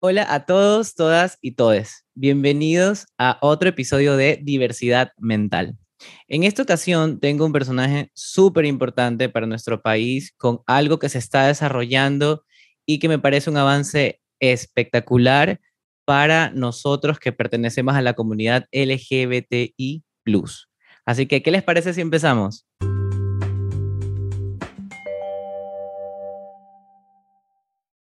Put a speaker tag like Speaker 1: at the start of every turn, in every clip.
Speaker 1: Hola a todos, todas y todes. Bienvenidos a otro episodio de Diversidad Mental. En esta ocasión tengo un personaje súper importante para nuestro país con algo que se está desarrollando y que me parece un avance espectacular para nosotros que pertenecemos a la comunidad LGBTI. Así que, ¿qué les parece si empezamos?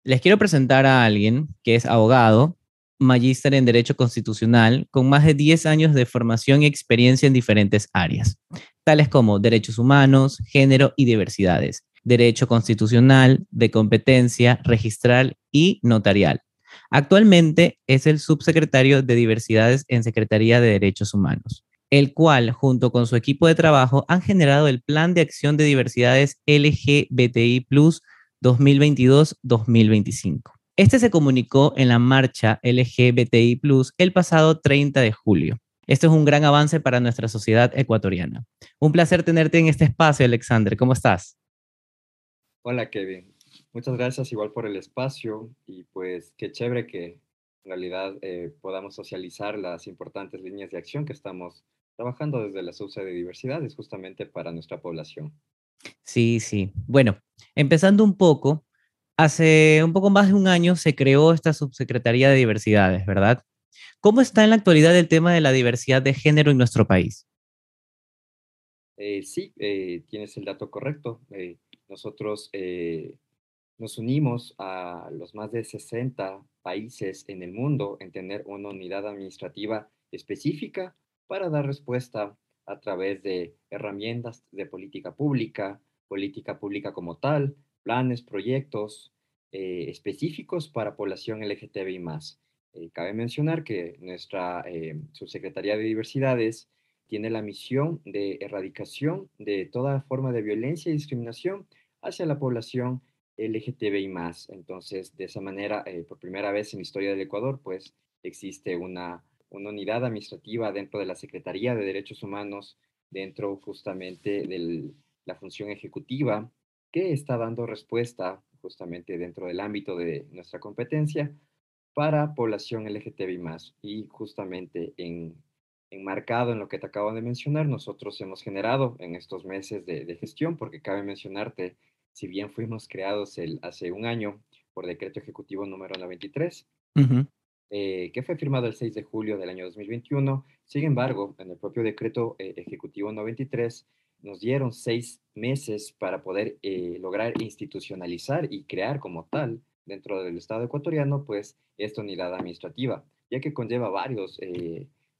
Speaker 1: Les quiero presentar a alguien que es abogado, magíster en Derecho Constitucional, con más de 10 años de formación y experiencia en diferentes áreas, tales como derechos humanos, género y diversidades, derecho constitucional, de competencia, registral y notarial. Actualmente es el subsecretario de Diversidades en Secretaría de Derechos Humanos, el cual, junto con su equipo de trabajo, han generado el Plan de Acción de Diversidades LGBTI 2022-2025. Este se comunicó en la marcha LGBTI el pasado 30 de julio. Esto es un gran avance para nuestra sociedad ecuatoriana. Un placer tenerte en este espacio, Alexander. ¿Cómo estás?
Speaker 2: Hola, Kevin. Muchas gracias igual por el espacio y pues qué chévere que en realidad eh, podamos socializar las importantes líneas de acción que estamos trabajando desde la subsede de diversidades justamente para nuestra población.
Speaker 1: Sí, sí. Bueno, empezando un poco, hace un poco más de un año se creó esta subsecretaría de diversidades, ¿verdad? ¿Cómo está en la actualidad el tema de la diversidad de género en nuestro país?
Speaker 2: Eh, sí, eh, tienes el dato correcto. Eh, nosotros nos unimos a los más de 60 países en el mundo en tener una unidad administrativa específica para dar respuesta a través de herramientas de política pública, política pública como tal, planes, proyectos eh, específicos para población LGTBI+. Eh, cabe mencionar que nuestra eh, subsecretaría de diversidades tiene la misión de erradicación de toda forma de violencia y discriminación hacia la población LGTBI+. Entonces, de esa manera, por primera vez en la historia del Ecuador, pues existe una una unidad administrativa dentro de la Secretaría de Derechos Humanos, dentro justamente de la función ejecutiva, que está dando respuesta justamente dentro del ámbito de nuestra competencia para población LGTBI Y justamente en, enmarcado en lo que te acabo de mencionar, nosotros hemos generado en estos meses de, gestión, porque cabe mencionarte, si bien fuimos creados el, hace un año por decreto ejecutivo número 93, eh, que fue firmado el 6 de julio del año 2021. Sin embargo, en el propio decreto eh, ejecutivo 93 nos dieron seis meses para poder eh, lograr institucionalizar y crear como tal dentro del Estado ecuatoriano, pues esta unidad administrativa, ya que conlleva varios,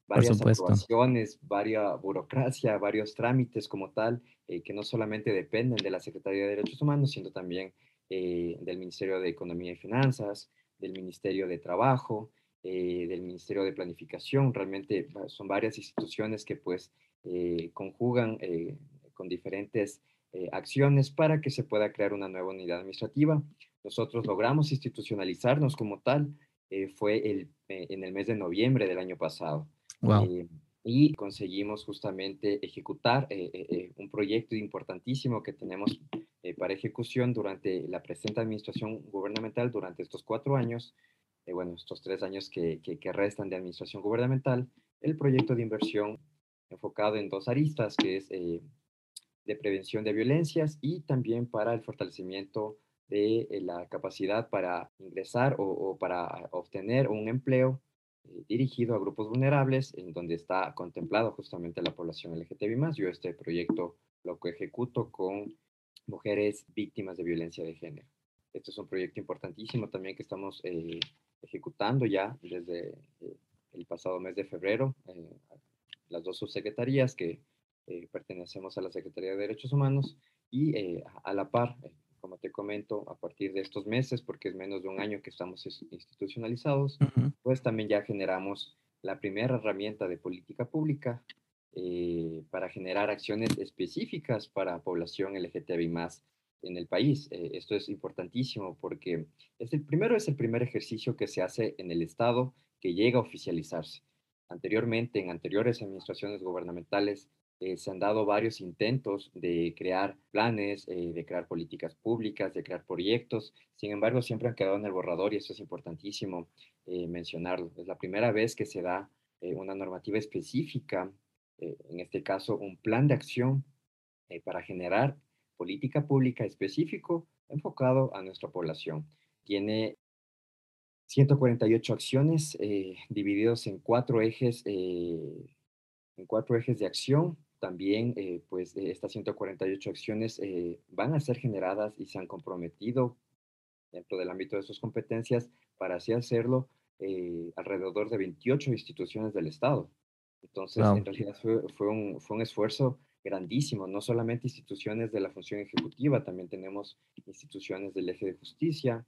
Speaker 2: varias aprobaciones, varias burocracia, varios trámites como tal, que no solamente dependen de la Secretaría de Derechos Humanos, sino también del Ministerio de Economía y Finanzas, del Ministerio de Trabajo, eh, del Ministerio de Planificación. Realmente son varias instituciones que pues eh, conjugan eh, con diferentes acciones para que se pueda crear una nueva unidad administrativa. Nosotros logramos institucionalizarnos como tal, fue el, en el mes de noviembre del año pasado. y conseguimos justamente ejecutar un proyecto importantísimo que tenemos para ejecución durante la presente administración gubernamental durante estos cuatro años, eh, bueno, estos tres años que, restan de administración gubernamental, el proyecto de inversión enfocado en dos aristas, que es eh, de prevención de violencias y también para el fortalecimiento de eh, la capacidad para ingresar o, para obtener un empleo dirigido a grupos vulnerables, en donde está contemplado justamente la población LGTBI+. Yo este proyecto lo ejecuto con mujeres víctimas de violencia de género. Este es un proyecto importantísimo también que estamos ejecutando ya desde eh, el pasado mes de febrero eh, las dos subsecretarías que eh, pertenecemos a la Secretaría de Derechos Humanos y a la par, como te comento, a partir de estos meses, porque es menos de un año que estamos institucionalizados, pues también ya generamos la primera herramienta de política pública para generar acciones específicas para población LGTBI más en el país. Eh, esto es importantísimo porque es el primero es el primer ejercicio que se hace en el Estado que llega a oficializarse. Anteriormente, en anteriores administraciones gubernamentales, eh, se han dado varios intentos de crear planes, eh, de crear políticas públicas, de crear proyectos. Sin embargo, siempre han quedado en el borrador y eso es importantísimo eh, mencionarlo. Es la primera vez que se da una normativa específica, en este caso un plan de acción para generar política pública específico enfocado a nuestra población. Tiene 148 acciones divididos en cuatro ejes en cuatro ejes de acción también, eh, pues, eh, estas 148 acciones eh, van a ser generadas y se han comprometido dentro del ámbito de sus competencias para así hacerlo alrededor de 28 instituciones del Estado. Entonces, en realidad fue, un, fue un esfuerzo grandísimo, no solamente instituciones de la función ejecutiva, también tenemos instituciones del eje de justicia,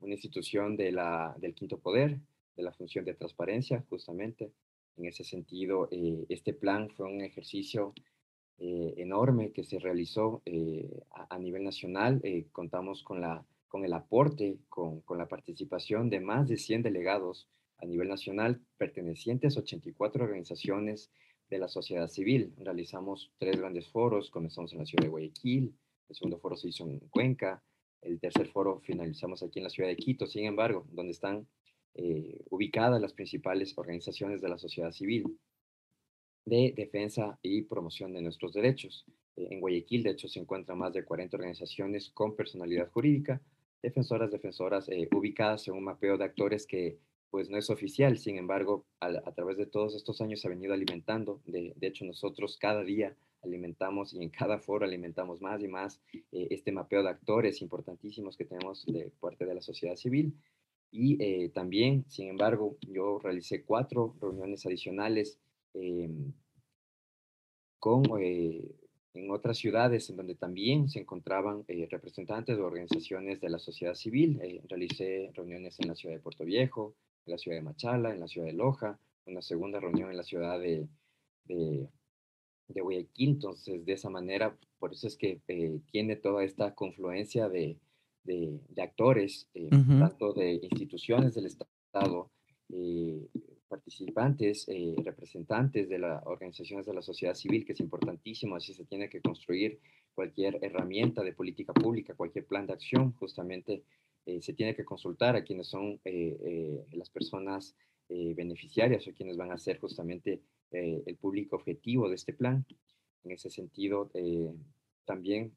Speaker 2: una institución de la, del quinto poder, de la función de transparencia, justamente, en ese sentido, eh, este plan fue un ejercicio eh, enorme que se realizó eh, a, nivel nacional. contamos con, la, con el aporte, con, con, la participación de más de 100 delegados a nivel nacional pertenecientes a 84 organizaciones de la sociedad civil. Realizamos tres grandes foros, comenzamos en la ciudad de Guayaquil, el segundo foro se hizo en Cuenca, el tercer foro finalizamos aquí en la ciudad de Quito, sin embargo, donde están eh, ubicadas las principales organizaciones de la sociedad civil de defensa y promoción de nuestros derechos. Eh, en Guayaquil, de hecho, se encuentran más de 40 organizaciones con personalidad jurídica, defensoras, defensoras, eh, ubicadas en un mapeo de actores que pues no es oficial, sin embargo, a, través de todos estos años se ha venido alimentando. De, hecho, nosotros cada día alimentamos y en cada foro alimentamos más y más este mapeo de actores importantísimos que tenemos de parte de la sociedad civil. Y eh, también, sin embargo, yo realicé cuatro reuniones adicionales em, con, eh, en otras ciudades en donde también se encontraban eh, representantes de organizaciones de la sociedad civil. realicé reuniones en la ciudad de Puerto Viejo, en la ciudad de Machala, en la ciudad de Loja, una segunda reunión en la ciudad de, de, de Guayaquil. Entonces, de esa manera, por eso es que tiene toda esta confluencia de, de, actores, eh, tanto de instituciones del Estado, eh, participantes, eh, representantes de las organizaciones de la sociedad civil, que es importantísimo, así se tiene que construir cualquier herramienta de política pública, cualquier plan de acción, justamente se tiene que consultar a quienes son las personas beneficiarias o quienes van a ser justamente el público objetivo de este plan. En ese sentido, también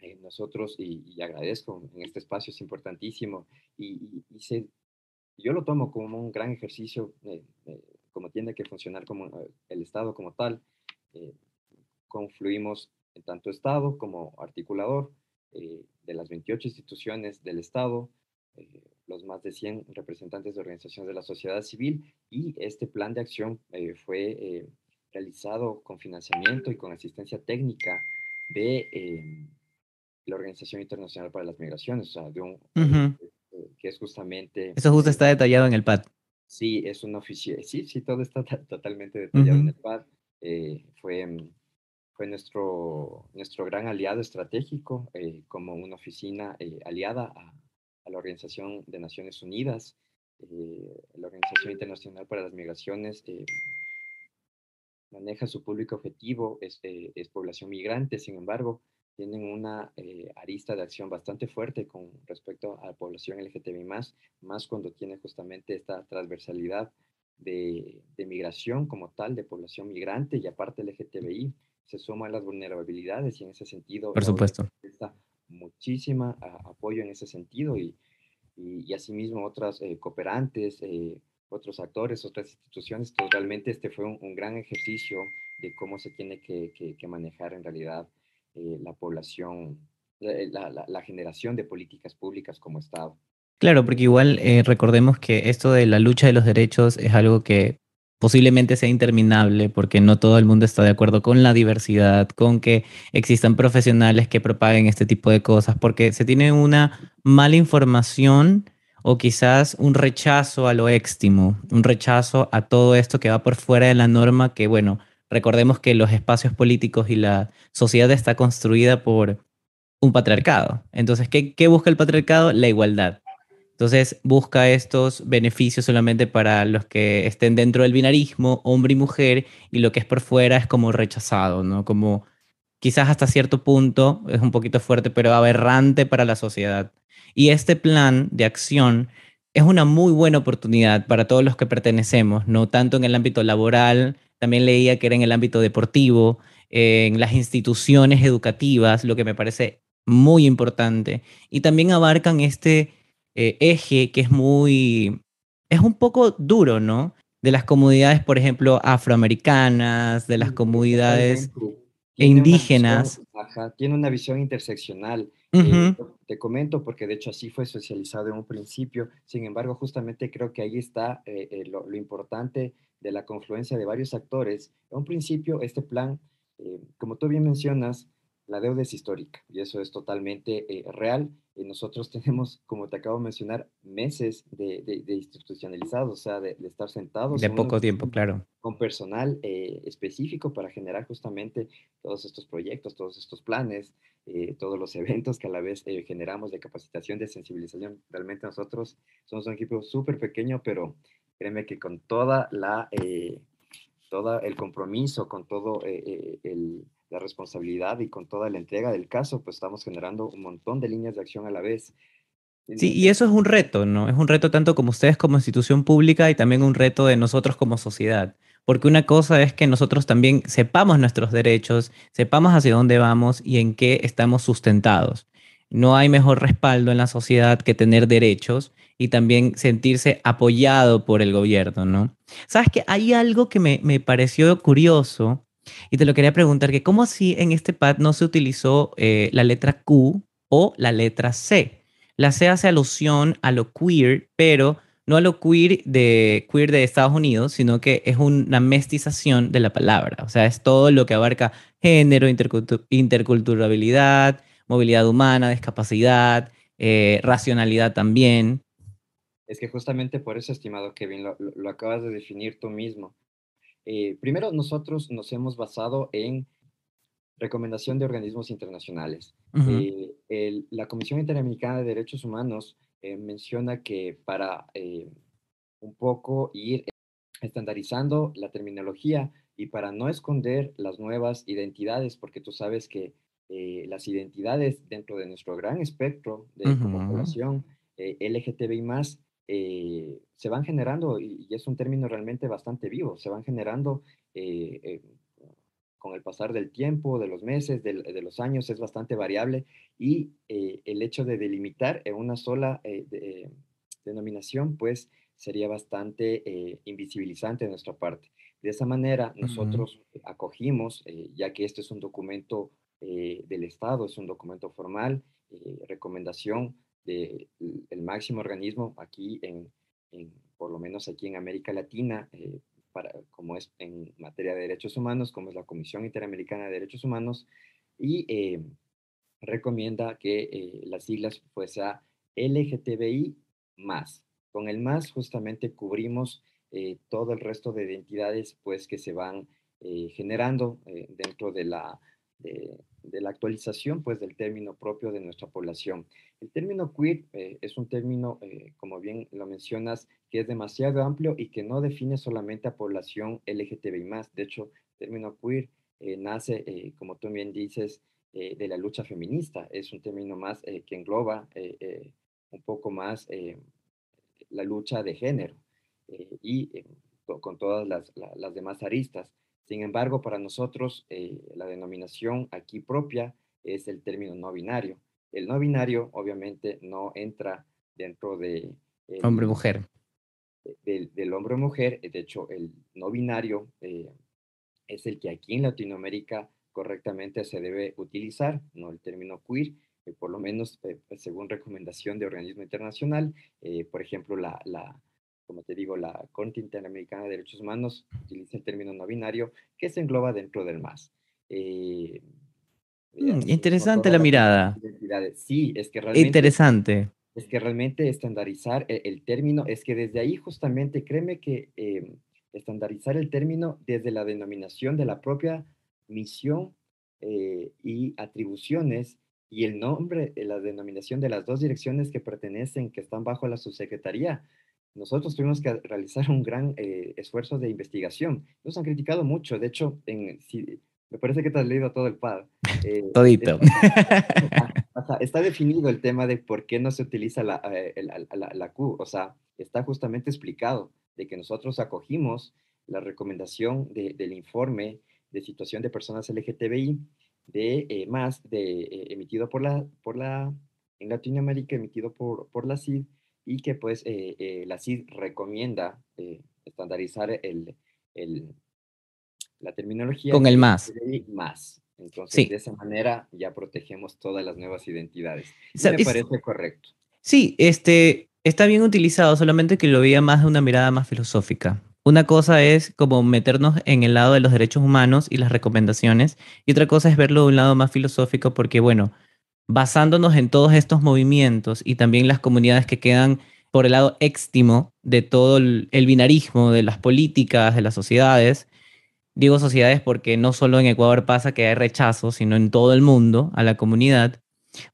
Speaker 2: eh, nosotros, y, agradezco en este espacio, es importantísimo, y, yo lo tomo como un gran ejercicio, eh, eh, como tiene que funcionar como el Estado como tal. confluimos en tanto Estado como articulador de las 28 instituciones del Estado, los más de 100 representantes de organizaciones de la sociedad civil, y este plan de acción fue realizado con financiamiento y con asistencia técnica de la Organización Internacional para las Migraciones, o sea, de un, eh, que es justamente...
Speaker 1: Eso justo está detallado en el PAD.
Speaker 2: Sí, es una oficina, sí, sí, todo está totalmente detallado en el PAD. Eh, fue, mm, fue nuestro, nuestro gran aliado estratégico eh, como una oficina aliada a, la Organización de Naciones Unidas, la Organización Internacional para las Migraciones maneja su público objetivo, es, población migrante, sin embargo, tienen una eh, arista de acción bastante fuerte con respecto a la población LGTBI+, más más cuando tiene justamente esta transversalidad de, de, migración como tal, de población migrante y aparte LGTBI, se suma a las vulnerabilidades y en ese sentido...
Speaker 1: Por supuesto.
Speaker 2: Está muchísima apoyo en ese sentido y, y, asimismo otras eh, cooperantes, eh, otros actores, otras instituciones. Totalmente este fue un, gran ejercicio de cómo se tiene que, que, que manejar en realidad eh, la población, eh, la, generación de políticas públicas como Estado.
Speaker 1: Claro, porque igual eh, recordemos que esto de la lucha de los derechos es algo que posiblemente sea interminable porque no todo el mundo está de acuerdo con la diversidad, con que existan profesionales que propaguen este tipo de cosas, porque se tiene una mala información o quizás un rechazo a lo éxtimo, un rechazo a todo esto que va por fuera de la norma que, bueno, Recordemos que los espacios políticos y la sociedad está construida por un patriarcado. Entonces, ¿qué, busca el patriarcado? La igualdad. Entonces busca estos beneficios solamente para los que estén dentro del binarismo, hombre y mujer, y lo que es por fuera es como rechazado, ¿no? Como quizás hasta cierto punto es un poquito fuerte, pero aberrante para la sociedad. Y este plan de acción es una muy buena oportunidad para todos los que pertenecemos, no tanto en el ámbito laboral, también leía que era en el ámbito deportivo, en las instituciones educativas, lo que me parece muy importante. Y también abarcan este eh, eje que es muy, es un poco duro, ¿no? De las comunidades, por ejemplo, afroamericanas, de las comunidades indígenas.
Speaker 2: tiene una visión interseccional. Eh, te comento porque de hecho así fue socializado en un principio. Sin embargo, justamente creo que ahí está eh, lo, lo, importante de la confluencia de varios actores. En un principio, este plan, como tú bien mencionas, la deuda es histórica y eso es totalmente eh, real. Y nosotros tenemos, como te acabo de mencionar, meses de, de, institucionalizados, o sea, de, estar sentados.
Speaker 1: De poco tiempo, claro.
Speaker 2: Con personal eh, específico para generar justamente todos estos proyectos, todos estos planes, eh, todos los eventos que a la vez generamos de capacitación, de sensibilización. Realmente nosotros somos un equipo súper pequeño, pero créeme que con toda la, todo el compromiso, con todo el la responsabilidad y con toda la entrega del caso, pues estamos generando un montón de líneas de acción a la vez.
Speaker 1: Sí, y eso es un reto, ¿no? Es un reto tanto como ustedes como institución pública y también un reto de nosotros como sociedad. Porque una cosa es que nosotros también sepamos nuestros derechos, sepamos hacia dónde vamos y en qué estamos sustentados. No hay mejor respaldo en la sociedad que tener derechos y también sentirse apoyado por el gobierno, ¿no? Sabes que hay algo que me, me pareció curioso y te lo quería preguntar, que ¿cómo así en este pad no se utilizó eh, la letra Q o la letra C? La C hace alusión a lo queer, pero no a lo queer de, queer de Estados Unidos, sino que es una mestización de la palabra. O sea, es todo lo que abarca género, interculturabilidad, movilidad humana, discapacidad, eh, racionalidad también.
Speaker 2: Es que justamente por eso, estimado Kevin, lo acabas de definir tú mismo. Eh, primero, nosotros nos hemos basado en recomendación de organismos internacionales. Eh, la Comisión Interamericana de Derechos Humanos eh, menciona que para un poco ir estandarizando la terminología y para no esconder las nuevas identidades, porque tú sabes que las identidades dentro de nuestro gran espectro de población LGTBI más eh, se van generando, y, es un término realmente bastante vivo, se van generando eh, eh, con el pasar del tiempo, de los meses, de, los años, es bastante variable y el hecho de delimitar en una sola denominación, pues sería bastante invisibilizante de nuestra parte. De esa manera, nosotros acogimos, ya que este es un documento del Estado, es un documento formal, recomendación el máximo organismo aquí, en, por lo menos aquí en América Latina, eh, para, como es en materia de derechos humanos, como es la Comisión Interamericana de Derechos Humanos, y eh, recomienda que eh, las siglas pues a LGTBI más. Con el más justamente cubrimos todo el resto de identidades pues que se van generando dentro de la, de, la actualización pues del término propio de nuestra población. El término queer eh, es un término, eh, como bien lo mencionas, que es demasiado amplio y que no define solamente a población LGTBI+. De hecho, el término queer eh, nace, como tú bien dices, de la lucha feminista. Es un término más que engloba un poco más la lucha de género y con todas las, las demás aristas. Sin embargo, para nosotros eh, la denominación aquí propia es el término no binario. El no binario obviamente no entra dentro de...
Speaker 1: Hombre-mujer.
Speaker 2: Del, hombre-mujer. De hecho, el no binario eh, es el que aquí en Latinoamérica correctamente se debe utilizar, no el término queer, por lo menos eh, según recomendación de organismo internacional. por ejemplo, la, la como te digo, la Corte Interamericana de Derechos Humanos utiliza el término no binario que se engloba dentro del MAS.
Speaker 1: Eh, mm, interesante la mirada.
Speaker 2: Sí, es que realmente...
Speaker 1: Interesante.
Speaker 2: Es que realmente estandarizar el, término, es que desde ahí justamente, créeme que em, estandarizar el término desde la denominación de la propia misión eh, y atribuciones y el nombre, la denominación de las dos direcciones que pertenecen, que están bajo la subsecretaría, nosotros tuvimos que realizar un gran eh, esfuerzo de investigación. Nos han criticado mucho, de hecho, en, me parece que te has leído todo el PAD.
Speaker 1: Eh, Todito.
Speaker 2: Está, definido el tema de por qué no se utiliza la, eh, la, la, Q, o sea, está justamente explicado de que nosotros acogimos la recomendación del informe de situación de personas LGTBI de eh, más de emitido por la, por la, en Latinoamérica, emitido por, por la CID, y que pues la CID recomienda estandarizar el, el, la terminología.
Speaker 1: Con el más.
Speaker 2: Más. Entonces, de esa manera ya protegemos todas las nuevas identidades. me parece correcto.
Speaker 1: Sí, este, está bien utilizado, solamente que lo veía más de una mirada más filosófica. Una cosa es como meternos en el lado de los derechos humanos y las recomendaciones, y otra cosa es verlo de un lado más filosófico, porque bueno, basándonos en todos estos movimientos y también las comunidades que quedan por el lado éxtimo de todo el binarismo de las políticas, de las sociedades, Digo sociedades porque no solo en Ecuador pasa que hay rechazo, sino en todo el mundo a la comunidad.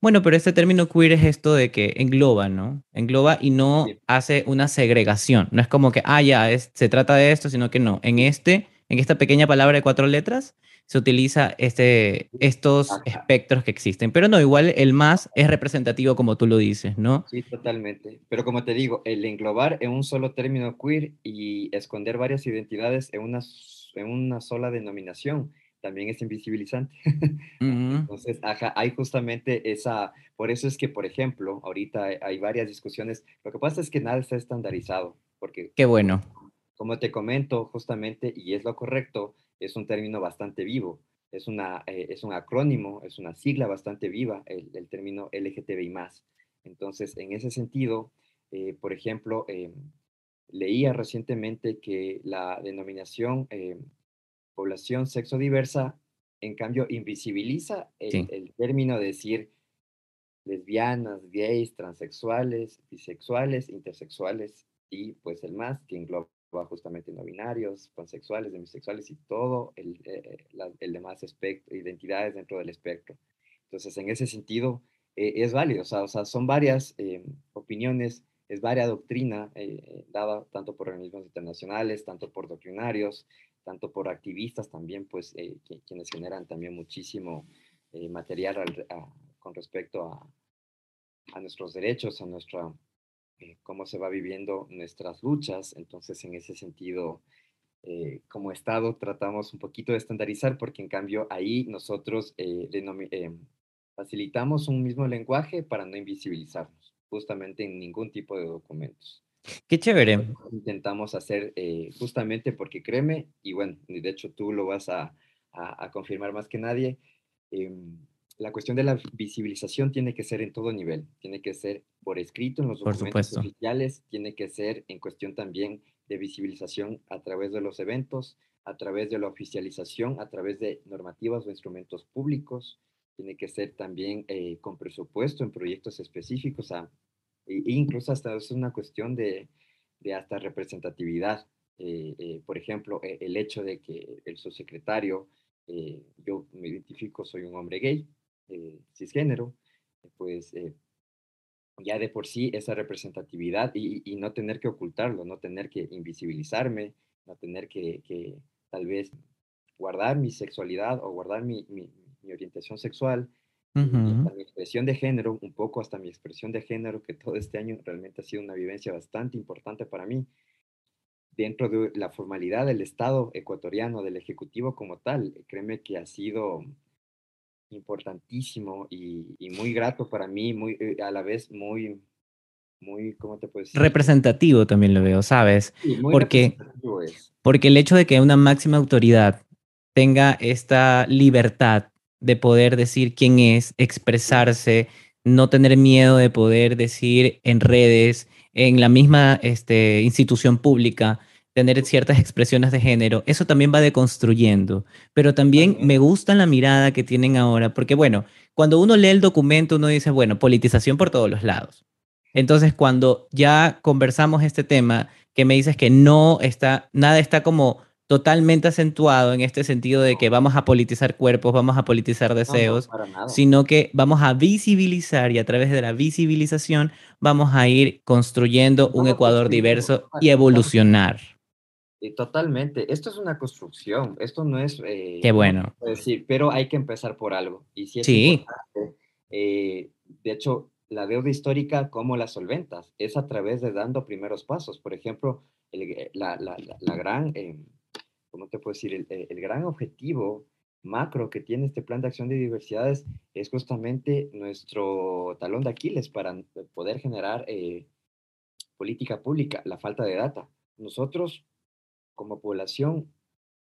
Speaker 1: Bueno, pero este término queer es esto de que engloba, ¿no? Engloba y no hace una segregación. No es como que, ah, ya, se trata de esto, sino que no. En este, en esta pequeña palabra de cuatro letras, se utiliza este, estos espectros que existen. Pero no, igual el más es representativo como tú lo dices, ¿no?
Speaker 2: Sí, totalmente. Pero como te digo, el englobar en un solo término queer y esconder varias identidades en una en una sola denominación, también es invisibilizante. Entonces, hay justamente esa, por eso es que, por ejemplo, ahorita hay, varias discusiones, lo que pasa es que nada está estandarizado, porque...
Speaker 1: Qué bueno.
Speaker 2: Como te comento, justamente, y es lo correcto, es un término bastante vivo, es, una, eh, es un acrónimo, es una sigla bastante viva, el, término LGTBI+. Entonces, en ese sentido, eh, por ejemplo, em, Leía recientemente que la denominación eh, población sexo diversa, en cambio, invisibiliza el, término de decir lesbianas, gays, transexuales, bisexuales, intersexuales y pues el más que engloba justamente no binarios, pansexuales, demisexuales y todo el, eh, el demás espectro, identidades dentro del espectro. Entonces, en ese sentido, eh, es válido, o sea, son varias opiniones es varia doctrina eh, dada tanto por organismos internacionales, tanto por doctrinarios, tanto por activistas también, pues eh, quienes generan también muchísimo eh, material con respecto a, a, nuestros derechos, a nuestra, cómo se va viviendo nuestras luchas. Entonces, en ese sentido, como Estado tratamos un poquito de estandarizar porque en cambio ahí nosotros facilitamos un mismo lenguaje para no invisibilizarnos justamente en ningún tipo de documentos.
Speaker 1: Qué chévere.
Speaker 2: Intentamos hacer eh, justamente porque créeme, y bueno, de hecho tú lo vas a, a, confirmar más que nadie, em, la cuestión de la visibilización tiene que ser en todo nivel, tiene que ser por escrito en los documentos oficiales, tiene que ser en cuestión también de visibilización a través de los eventos, a través de la oficialización, a través de normativas o instrumentos públicos, tiene que ser también eh, con presupuesto en proyectos específicos, a, e, e incluso hasta es una cuestión de, de hasta representatividad. Eh, eh, por ejemplo, e, el hecho de que el subsecretario, yo me identifico, soy un hombre gay, cisgénero, pues ya de por sí esa representatividad y, y, no tener que ocultarlo, no tener que invisibilizarme, no tener que, que tal vez guardar mi sexualidad o guardar mi, mi, mi orientación sexual, mi expresión de género, un poco hasta mi expresión de género, que todo este año realmente ha sido una vivencia bastante importante para mí, dentro de la formalidad del Estado ecuatoriano, del Ejecutivo como tal, créeme que ha sido importantísimo y, muy grato para mí, muy, eh, a la vez muy, muy, ¿cómo te puedes decir?
Speaker 1: Representativo también lo veo, ¿sabes? porque, porque el hecho de que una máxima autoridad tenga esta libertad de poder decir quién es, expresarse, no tener miedo de poder decir en redes, en la misma este, institución pública, tener ciertas expresiones de género, eso también va deconstruyendo. Pero también me gusta la mirada que tienen ahora, porque bueno, cuando uno lee el documento, uno dice, bueno, politización por todos los lados. Entonces, cuando ya conversamos este tema, que me dices que no está, nada está como totalmente acentuado en este sentido de que vamos a politizar cuerpos, vamos a politizar deseos, sino que vamos a visibilizar y a través de la visibilización vamos a ir construyendo un Ecuador diverso y evolucionar.
Speaker 2: Totalmente. Esto es una construcción. Esto no es.
Speaker 1: Eh, Qué bueno.
Speaker 2: decir, pero hay que empezar por algo. Y si es sí. Eh, de hecho, la deuda histórica, ¿cómo la solventas? Es a través de dando primeros pasos. Por ejemplo, la, la, la, gran em, ¿cómo te puedo decir? Eh, el, gran objetivo macro que tiene este plan de acción de diversidades es justamente nuestro talón de Aquiles para poder generar eh, política pública, la falta de data. Nosotros, como población,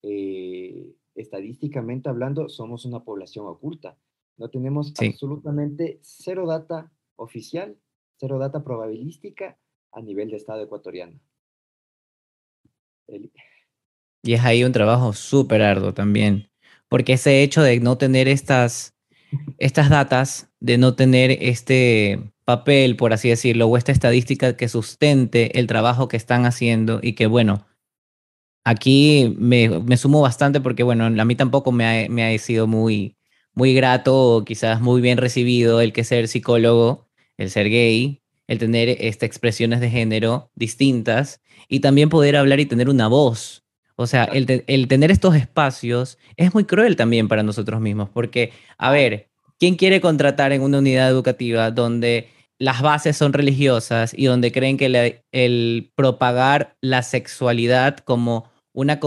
Speaker 2: eh, estadísticamente hablando, somos una población oculta. No tenemos absolutamente cero data oficial, cero data probabilística a nivel de Estado ecuatoriano.
Speaker 1: Y es ahí un trabajo súper arduo también, porque ese hecho de no tener estas, estas datas, de no tener este papel, por así decirlo, o esta estadística que sustente el trabajo que están haciendo y que, bueno, aquí me, sumo bastante porque, bueno, a mí tampoco me ha, me ha sido muy, muy grato o quizás muy bien recibido el que ser psicólogo, el ser gay, el tener estas expresiones de género distintas y también poder hablar y tener una voz. O sea, el, tener estos espacios es muy cruel también para nosotros mismos, porque, a ver, ¿quién quiere contratar en una unidad educativa donde las bases son religiosas y donde creen que el propagar la sexualidad como una,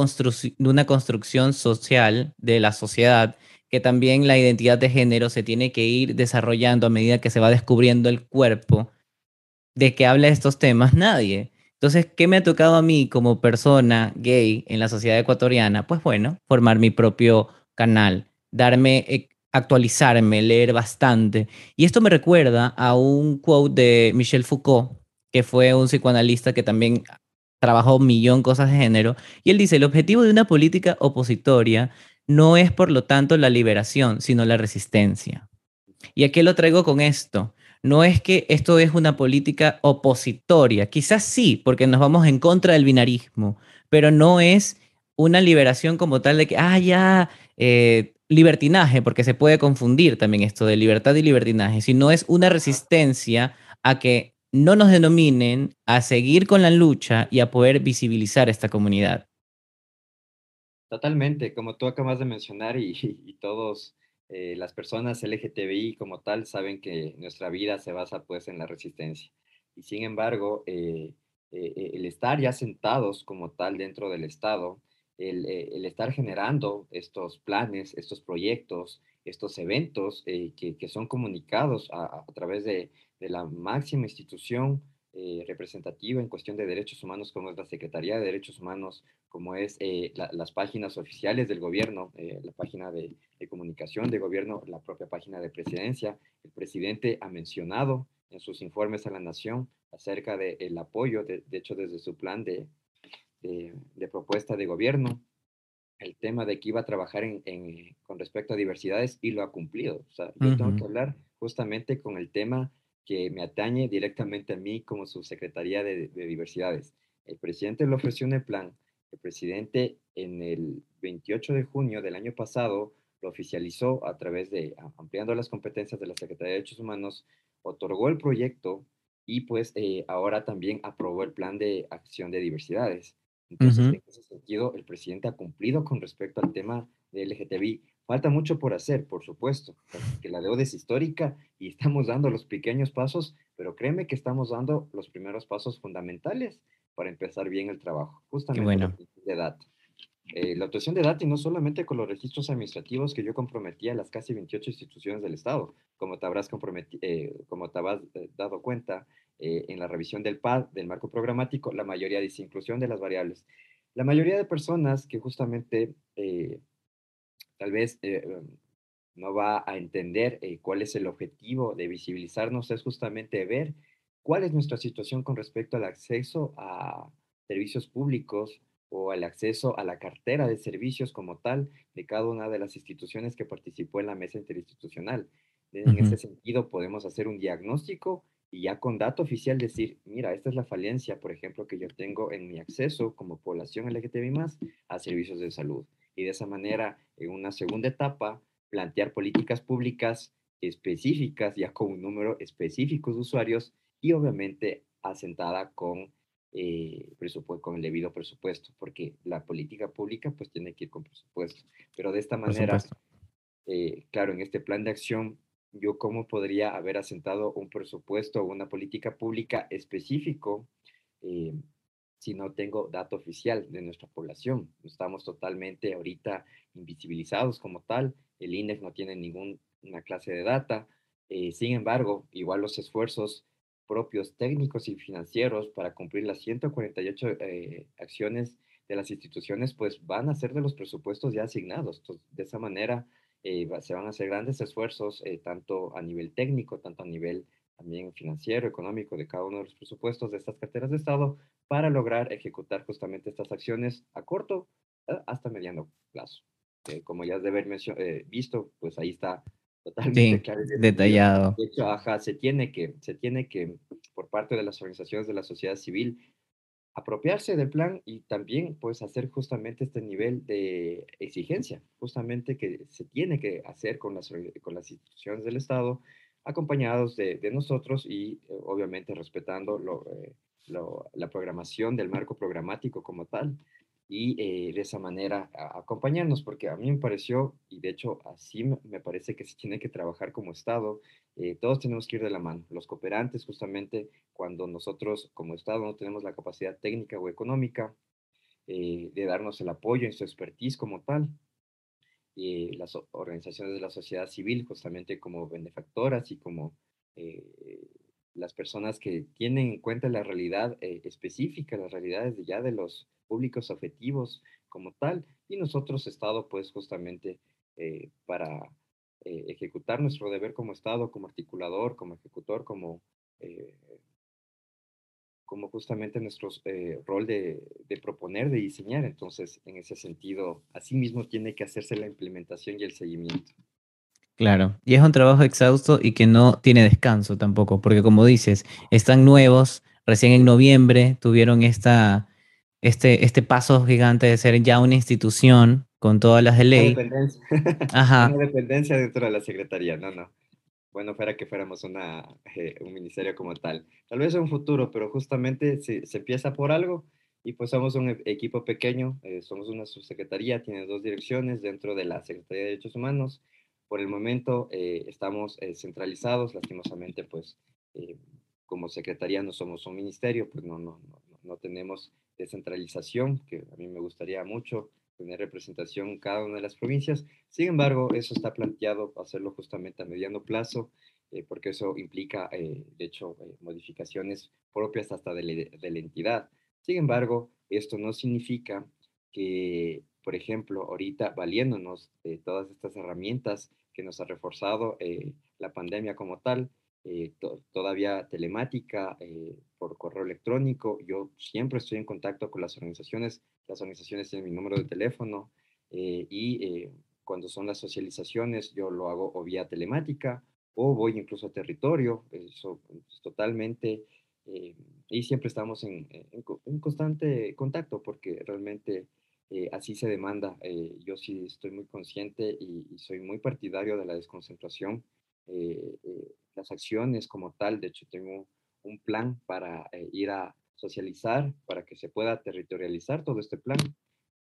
Speaker 1: una construcción social de la sociedad, que también la identidad de género se tiene que ir desarrollando a medida que se va descubriendo el cuerpo, de que habla de estos temas nadie. Entonces, ¿qué me ha tocado a mí como persona gay en la sociedad ecuatoriana? Pues bueno, formar mi propio canal, darme, eh, actualizarme, leer bastante. Y esto me recuerda a un quote de Michel Foucault, que fue un psicoanalista que también trabajó un millón cosas de género. Y él dice, el objetivo de una política opositoria no es, por lo tanto, la liberación, sino la resistencia. ¿Y a qué lo traigo con esto? no es que esto es una política opositoria, quizás sí, porque nos vamos en contra del binarismo, pero no es una liberación como tal de que, ah, ya, eh, libertinaje, porque se puede confundir también esto de libertad y libertinaje, sino es una resistencia a que no nos denominen, a seguir con la lucha y a poder visibilizar esta comunidad.
Speaker 2: Totalmente, como tú acabas de mencionar y, y todos eh, las personas LGTBI como tal saben que nuestra vida se basa pues en la resistencia. Y sin embargo, eh, eh, el estar ya sentados como tal dentro del Estado, el, estar generando estos planes, estos proyectos, estos eventos que, son comunicados a, través de, de la máxima institución eh, representativa en cuestión de derechos humanos, como es la Secretaría de Derechos Humanos, como es eh, las páginas oficiales del gobierno, eh, la página de, comunicación de gobierno, la propia página de presidencia. El presidente ha mencionado en sus informes a la nación acerca del apoyo, de, hecho desde su plan de, de, propuesta de gobierno, el tema de que iba a trabajar en, con respecto a diversidades y lo ha cumplido. O sea, yo tengo que hablar justamente con el tema que me atañe directamente a mí como subsecretaría de, de diversidades. El presidente le ofreció un plan. El presidente en el 28 de junio del año pasado lo oficializó a través de, ampliando las competencias de la Secretaría de Derechos Humanos, otorgó el proyecto y pues eh, ahora también aprobó el plan de acción de diversidades. Entonces, en ese sentido, el presidente ha cumplido con respecto al tema de LGTBI. Falta mucho por hacer, por supuesto, que la deuda es histórica y estamos dando los pequeños pasos, pero créeme que estamos dando los primeros pasos fundamentales para empezar bien el trabajo, justamente
Speaker 1: bueno.
Speaker 2: de data. Eh, la obtención de data y no solamente con los registros administrativos que yo comprometí a las casi 28 instituciones del Estado, como te habrás, eh, como te habrás eh, dado cuenta en la revisión del PAD, del marco programático, la mayoría dice inclusión de las variables. La mayoría de personas que justamente tal vez eh, em, no va a entender eh, cuál es el objetivo de visibilizarnos, es justamente ver cuál es nuestra situación con respecto al acceso a servicios públicos o al acceso a la cartera de servicios como tal de cada una de las instituciones que participó en la mesa interinstitucional. En ese sentido, podemos hacer un diagnóstico y ya con dato oficial decir, mira, esta es la falencia, por ejemplo, que yo tengo en mi acceso como población LGTBI más a servicios de salud. Y de esa manera, en una segunda etapa, plantear políticas públicas específicas, ya con un número específico de usuarios y obviamente asentada con, eh, presupuesto, con el debido presupuesto, porque la política pública pues tiene que ir con presupuesto. Pero de esta manera, eh, claro, en este plan de acción yo cómo podría haber asentado un presupuesto o una política pública específico eh, si no tengo dato oficial de nuestra población. Estamos totalmente ahorita invisibilizados como tal. El INEF no tiene ninguna clase de data. Eh, sin embargo, igual los esfuerzos propios técnicos y financieros para cumplir las 148 eh, acciones de las instituciones, pues van a ser de los presupuestos ya asignados. de esa manera, eh, se van a hacer grandes esfuerzos, eh, tanto a nivel técnico, tanto a nivel también financiero, económico, de cada uno de los presupuestos de estas carteras de Estado, para lograr ejecutar justamente estas acciones a corto eh, hasta mediano plazo. como ya has de haber visto, pues ahí está totalmente claro.
Speaker 1: detallado.
Speaker 2: De hecho, ajá, se tiene que, se tiene que, por parte de las organizaciones de la sociedad civil, apropiarse del plan y también pues hacer justamente este nivel de exigencia, justamente que se tiene que hacer con las, con las instituciones del Estado, acompañados de, nosotros y eh, obviamente respetando eh, la programación del marco programático como tal y eh, de esa manera acompañarnos, porque a mí me pareció, y de hecho así me parece que se tiene que trabajar como Estado, eh, todos tenemos que ir de la mano. Los cooperantes, justamente cuando nosotros como Estado no tenemos la capacidad técnica o económica de darnos el apoyo en su expertise como tal, las organizaciones de la sociedad civil, justamente como benefactoras y como las personas que tienen en cuenta la realidad específica, las realidades de ya de los públicos objetivos como tal, y nosotros, Estado, pues justamente eh, para eh, ejecutar nuestro deber como Estado, como articulador, como ejecutor, como, eh, como justamente nuestro rol de, de, proponer, de diseñar. Entonces, en ese sentido, asimismo tiene que hacerse la implementación y el seguimiento.
Speaker 1: Claro, y es un trabajo exhausto y que no tiene descanso tampoco, porque como dices, están nuevos, recién en noviembre tuvieron esta este, este paso gigante de ser ya una institución con todas las de ley.
Speaker 2: Una dependencia. Ajá. Una dependencia dentro de la Secretaría, no, no. Bueno, fuera que fuéramos una, eh, un ministerio como tal. Tal vez en un futuro, pero justamente se, se empieza por algo y pues somos un e, equipo pequeño, eh, somos una subsecretaría, tiene dos direcciones dentro de la Secretaría de Derechos Humanos. Por el momento eh, estamos centralizados, lastimosamente pues como secretaría no somos un ministerio, pues no, no, no, no tenemos descentralización, que a mí me gustaría mucho tener representación en cada una de las provincias. Sin embargo, eso está planteado hacerlo justamente a mediano plazo, eh, porque eso implica, eh, de hecho, eh, modificaciones propias hasta de, la entidad. Sin embargo, esto no significa que, por ejemplo, ahorita valiéndonos de todas estas herramientas que nos ha reforzado la pandemia como tal, todavía telemática, por correo electrónico. Yo siempre estoy en contacto con las organizaciones. Las organizaciones tienen mi número de teléfono eh, y cuando son las socializaciones yo lo hago o vía telemática o voy incluso a territorio. Eso es totalmente... y siempre estamos en, en, constante contacto porque realmente así se demanda. yo sí estoy muy consciente y, y, soy muy partidario de la desconcentración eh, eh, las acciones como tal. De hecho, tengo un plan para eh, ir a socializar, para que se pueda territorializar todo este plan,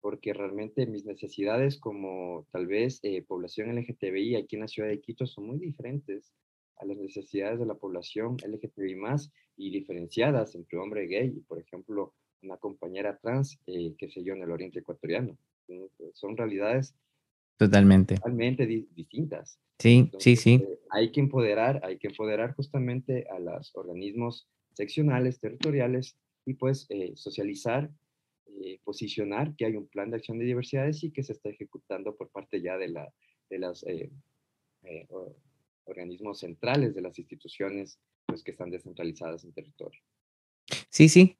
Speaker 2: porque realmente mis necesidades como tal vez población LGTBI aquí en la ciudad de Quito son muy diferentes a las necesidades de la población LGTBI más y diferenciadas entre hombre gay y, por ejemplo, una compañera trans, eh, qué sé yo, en el oriente ecuatoriano. Son realidades
Speaker 1: totalmente,
Speaker 2: totalmente distintas.
Speaker 1: Sí, sí, sí.
Speaker 2: Eh, hay que empoderar, hay que empoderar justamente a los organismos seccionales, territoriales y pues eh, socializar, eh, posicionar que hay un plan de acción de diversidades y que se está ejecutando por parte ya de, la, de los organismos centrales de las instituciones pues, que están descentralizadas en territorio.
Speaker 1: Sí, sí.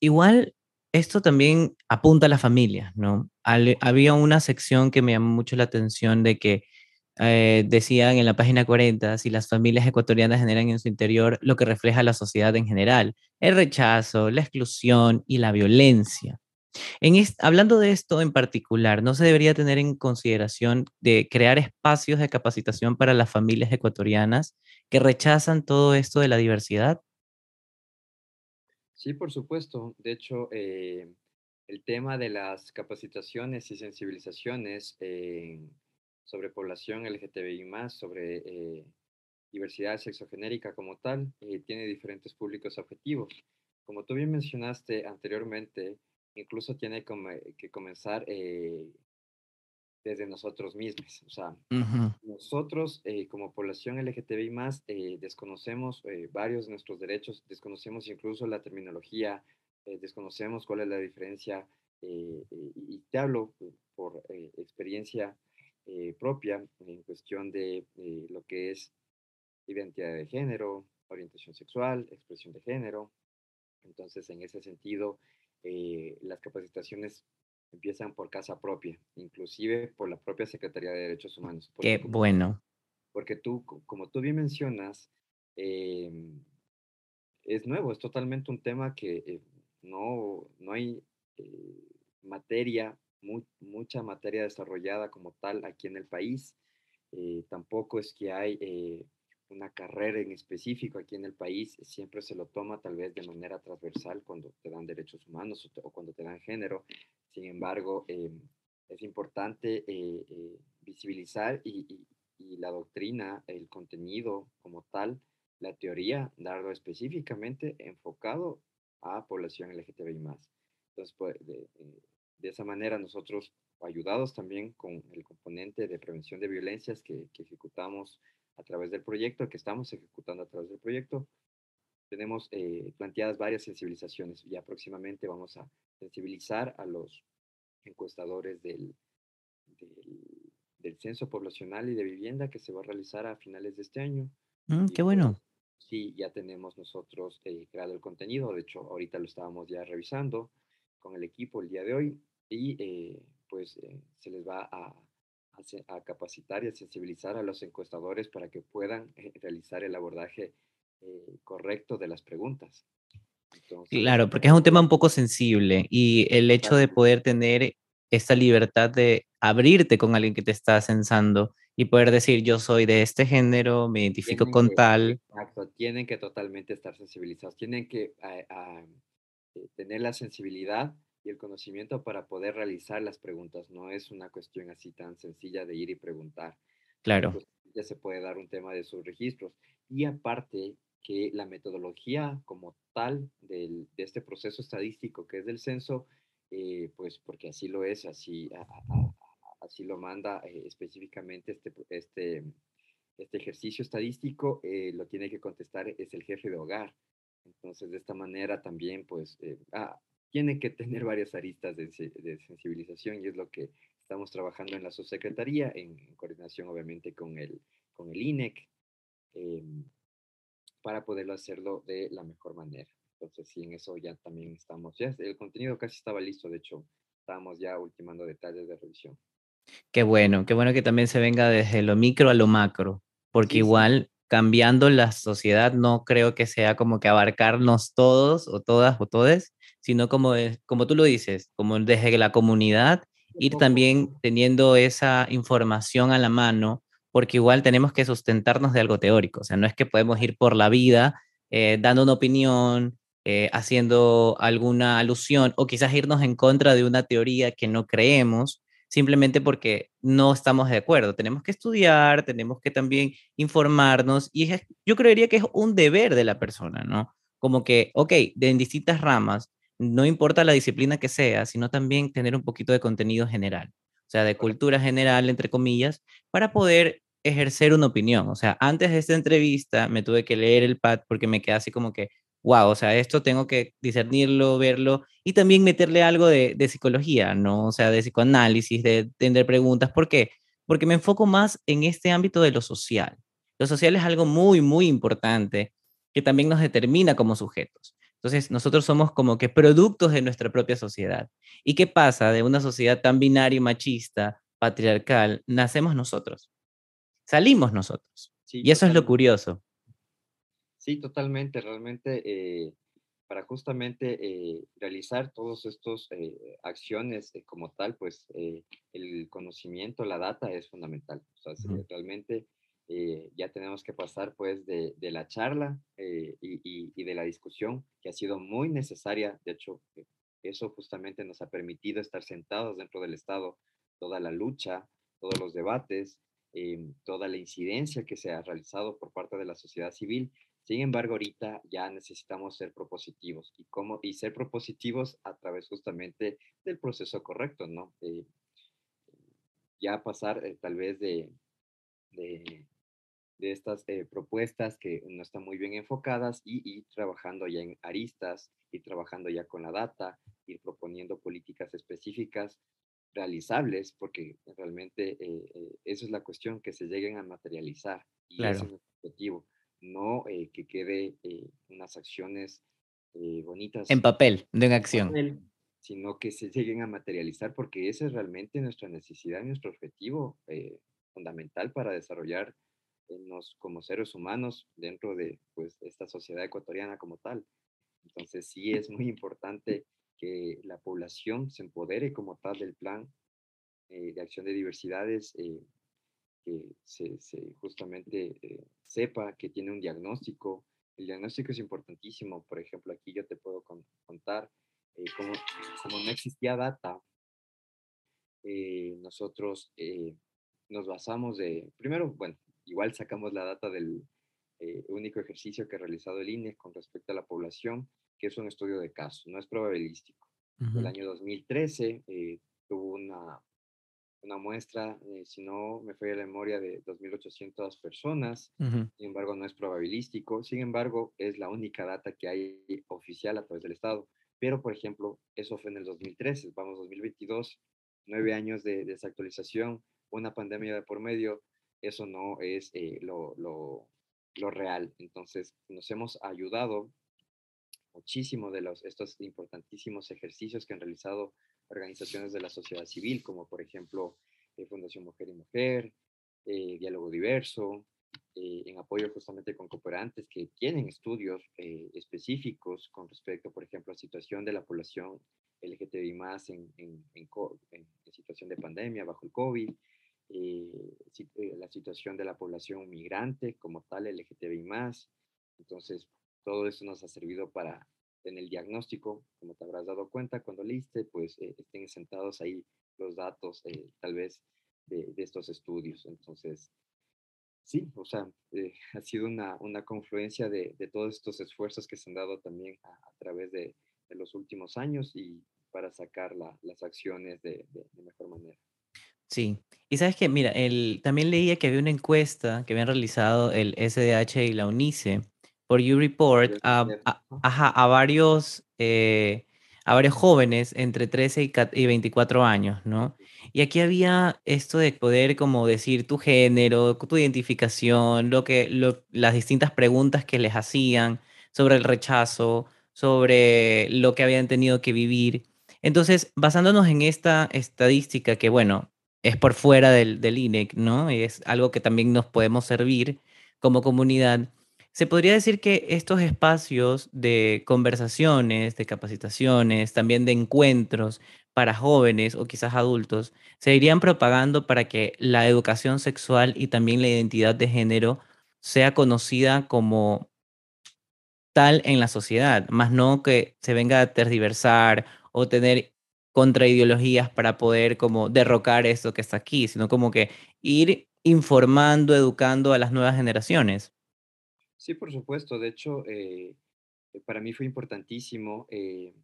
Speaker 1: Igual esto también apunta a la familia, ¿no? había una sección que me llamó mucho la atención de que eh, decían en la página 40, si las familias ecuatorianas generan en su interior lo que refleja la sociedad en general, el rechazo, la exclusión y la violencia. En hablando de esto en particular, ¿no se debería tener en consideración de crear espacios de capacitación para las familias ecuatorianas que rechazan todo esto de la diversidad?
Speaker 2: Sí, por supuesto. De hecho, eh, el tema de las capacitaciones y sensibilizaciones sobre población LGTBI sobre eh, diversidad sexogenérica como tal, eh, tiene diferentes públicos objetivos. Como tú bien mencionaste anteriormente, incluso tiene que comenzar eh, desde nosotros mismos. O sea, nosotros como población LGTBI desconocemos varios de nuestros derechos, desconocemos incluso la terminología, desconocemos cuál es la diferencia, y te hablo por experiencia eh, propia en cuestión de eh, lo que es identidad de género, orientación sexual, expresión de género. Entonces, en ese sentido, eh, las capacitaciones empiezan por casa propia, inclusive por la propia Secretaría de Derechos Humanos.
Speaker 1: Qué bueno.
Speaker 2: Porque tú, como tú bien mencionas, em, es nuevo, es totalmente un tema que no, no hay materia mucha materia desarrollada como tal aquí en el país. Eh, tampoco es que hay eh, una carrera en específico aquí en el país, siempre se lo toma tal vez de manera transversal cuando te dan derechos humanos o, cuando te dan género. Sin embargo, eh, es importante visibilizar y, y, la doctrina, el contenido como tal, la teoría, darlo específicamente enfocado a población LGTBI+. Entonces, pues, de esa manera nosotros, ayudados también con el componente de prevención de violencias que, ejecutamos a través del proyecto, que estamos ejecutando a través del proyecto, tenemos eh, planteadas varias sensibilizaciones y próximamente vamos a sensibilizar a los encuestadores del, del, censo poblacional y de vivienda que se va a realizar a finales de este año.
Speaker 1: Mm, qué bueno.
Speaker 2: Pues, sí, ya tenemos nosotros eh, creado el contenido, de hecho ahorita lo estábamos ya revisando con el equipo el día de hoy y eh, pues eh, se les va a, a, capacitar y a sensibilizar a los encuestadores para que puedan eh, realizar el abordaje correcto de las preguntas.
Speaker 1: claro, porque es un tema un poco sensible y el hecho de poder tener esta libertad de abrirte con alguien que te está censando y poder decir yo soy de este género, me identifico con tal.
Speaker 2: Exacto, tienen que totalmente estar sensibilizados, tienen que tener la sensibilidad y el conocimiento para poder realizar las preguntas. No es una cuestión así tan sencilla de ir y preguntar.
Speaker 1: Claro.
Speaker 2: Pues, ya se puede dar un tema de sus registros. Y aparte que la metodología como tal del, de este proceso estadístico que es del censo, eh, pues porque así lo es, así, así lo manda eh, específicamente este, este, este ejercicio estadístico, eh, lo tiene que contestar es el jefe de hogar. Entonces, de esta manera también, pues, ah, tiene que tener varias aristas de, sensibilización y es lo que estamos trabajando en la subsecretaría, en, coordinación obviamente con el, con el INEC, em, para poderlo hacerlo de la mejor manera. Entonces, sí, en eso ya también estamos, ya el contenido casi estaba listo, de hecho, estábamos ya ultimando detalles de revisión.
Speaker 1: Qué bueno, qué bueno que también se venga desde lo micro a lo macro, porque igual cambiando la sociedad no creo que sea como que abarcarnos todos o todas o todes, sino como, como tú lo dices, como desde la comunidad, ir también teniendo esa información a la mano, porque igual tenemos que sustentarnos de algo teórico, o sea, no es que podemos ir por la vida eh, dando una opinión, eh, haciendo alguna alusión o quizás irnos en contra de una teoría que no creemos, simplemente porque no estamos de acuerdo. Tenemos que estudiar, tenemos que también informarnos y yo creería que es un deber de la persona, ¿no? Como que, ok, de en distintas ramas, no importa la disciplina que sea, sino también tener un poquito de contenido general, o sea, de cultura general, entre comillas, para poder ejercer una opinión. O sea, antes de esta entrevista me tuve que leer el pad porque me quedé así como que, wow, o sea, esto tengo que discernirlo, verlo y también meterle algo de, psicología, ¿no? O sea, de psicoanálisis, de tener preguntas. ¿Por qué? Porque me enfoco más en este ámbito de lo social. Lo social es algo muy, muy importante que también nos determina como sujetos. Entonces, nosotros somos como que productos de nuestra propia sociedad. ¿Y qué pasa de una sociedad tan binaria machista, patriarcal? Nacemos nosotros. salimos nosotros. y eso es lo curioso.
Speaker 2: Sí, totalmente. Realmente, eh, para justamente eh, realizar todos estos eh, acciones como tal, pues el conocimiento, la data es fundamental. O sea, realmente ya tenemos que pasar pues de, la charla y, y, de la discusión que ha sido muy necesaria. De hecho, eso justamente nos ha permitido estar sentados dentro del Estado, toda la lucha, todos los debates, toda la incidencia que se ha realizado por parte de la sociedad civil sin embargo, ahorita ya necesitamos ser propositivos y, cómo, y ser propositivos a través justamente del proceso correcto, ¿no? ya pasar eh, tal vez de, de, estas eh, propuestas que no están muy bien enfocadas y ir trabajando ya en aristas, y trabajando ya con la data, ir proponiendo políticas específicas realizables, porque realmente eh, eso es la cuestión, que se lleguen a materializar. Y ese es el objetivo no eh, que quede eh, unas acciones eh, bonitas.
Speaker 1: En papel, de una acción.
Speaker 2: sino que se lleguen a materializar, porque esa es realmente nuestra necesidad nuestro objetivo fundamental para desarrollarnos como seres humanos dentro de pues, esta sociedad ecuatoriana como tal. Entonces sí es muy importante que la población se empodere como tal del plan de acción de diversidades que se, justamente eh, sepa que tiene un diagnóstico. El diagnóstico es importantísimo. Por ejemplo, aquí yo te puedo contar eh, como, no existía data, eh, nosotros nos basamos de, primero, bueno, igual sacamos la data del único ejercicio que ha realizado el INE con respecto a la población, que es un estudio de caso, no es probabilístico. El año 2013 tuvo una una muestra, eh, si no me fue la memoria, de 2.800 personas. Sin embargo, no es probabilístico. Sin embargo, es la única data que hay oficial a través del Estado. Pero, por ejemplo, eso fue en el 2013. Vamos, 2022, nueve años de desactualización, una pandemia de por medio. Eso no es eh, lo, lo, lo real. Entonces, nos hemos ayudado muchísimo de los, estos importantísimos ejercicios que han realizado organizaciones de la sociedad civil, como por ejemplo eh, Fundación Mujer y Mujer, eh, Diálogo Diverso, eh, en apoyo justamente con cooperantes que tienen estudios específicos con respecto, por ejemplo, a situación de la población LGTBI más en, situación de pandemia bajo el COVID, la situación de la población migrante como tal LGTBI más. Entonces, todo eso nos ha servido para en el diagnóstico, como te habrás dado cuenta cuando leíste, pues eh, estén sentados ahí los datos eh, tal vez de, estos estudios. Entonces, sí, o sea, eh, ha sido una, una confluencia de, de, todos estos esfuerzos que se han dado también a, través de, de, los últimos años y para sacar la, las acciones de, mejor manera.
Speaker 1: Sí, y sabes que, mira, el, también leía que había una encuesta que habían realizado el SDH y la UNICE por YouReport a, a, varios, eh, a varios jóvenes entre 13 y, 24 años, ¿no? Y aquí había esto de poder como decir tu género, tu identificación, lo que, las distintas preguntas que les hacían sobre el rechazo, sobre lo que habían tenido que vivir. Entonces, basándonos en esta estadística que, bueno, es por fuera del, del INEC, ¿no? Es algo que también nos podemos servir como comunidad se podría decir que estos espacios de conversaciones, de capacitaciones, también de encuentros para jóvenes o quizás adultos, se irían propagando para que la educación sexual y también la identidad de género sea conocida como tal en la sociedad, más no que se venga a tergiversar o tener contraideologías para poder como derrocar esto que está aquí, sino como que ir informando, educando a las nuevas generaciones.
Speaker 2: Sí, por supuesto. De hecho, eh, para mí fue importantísimo eh,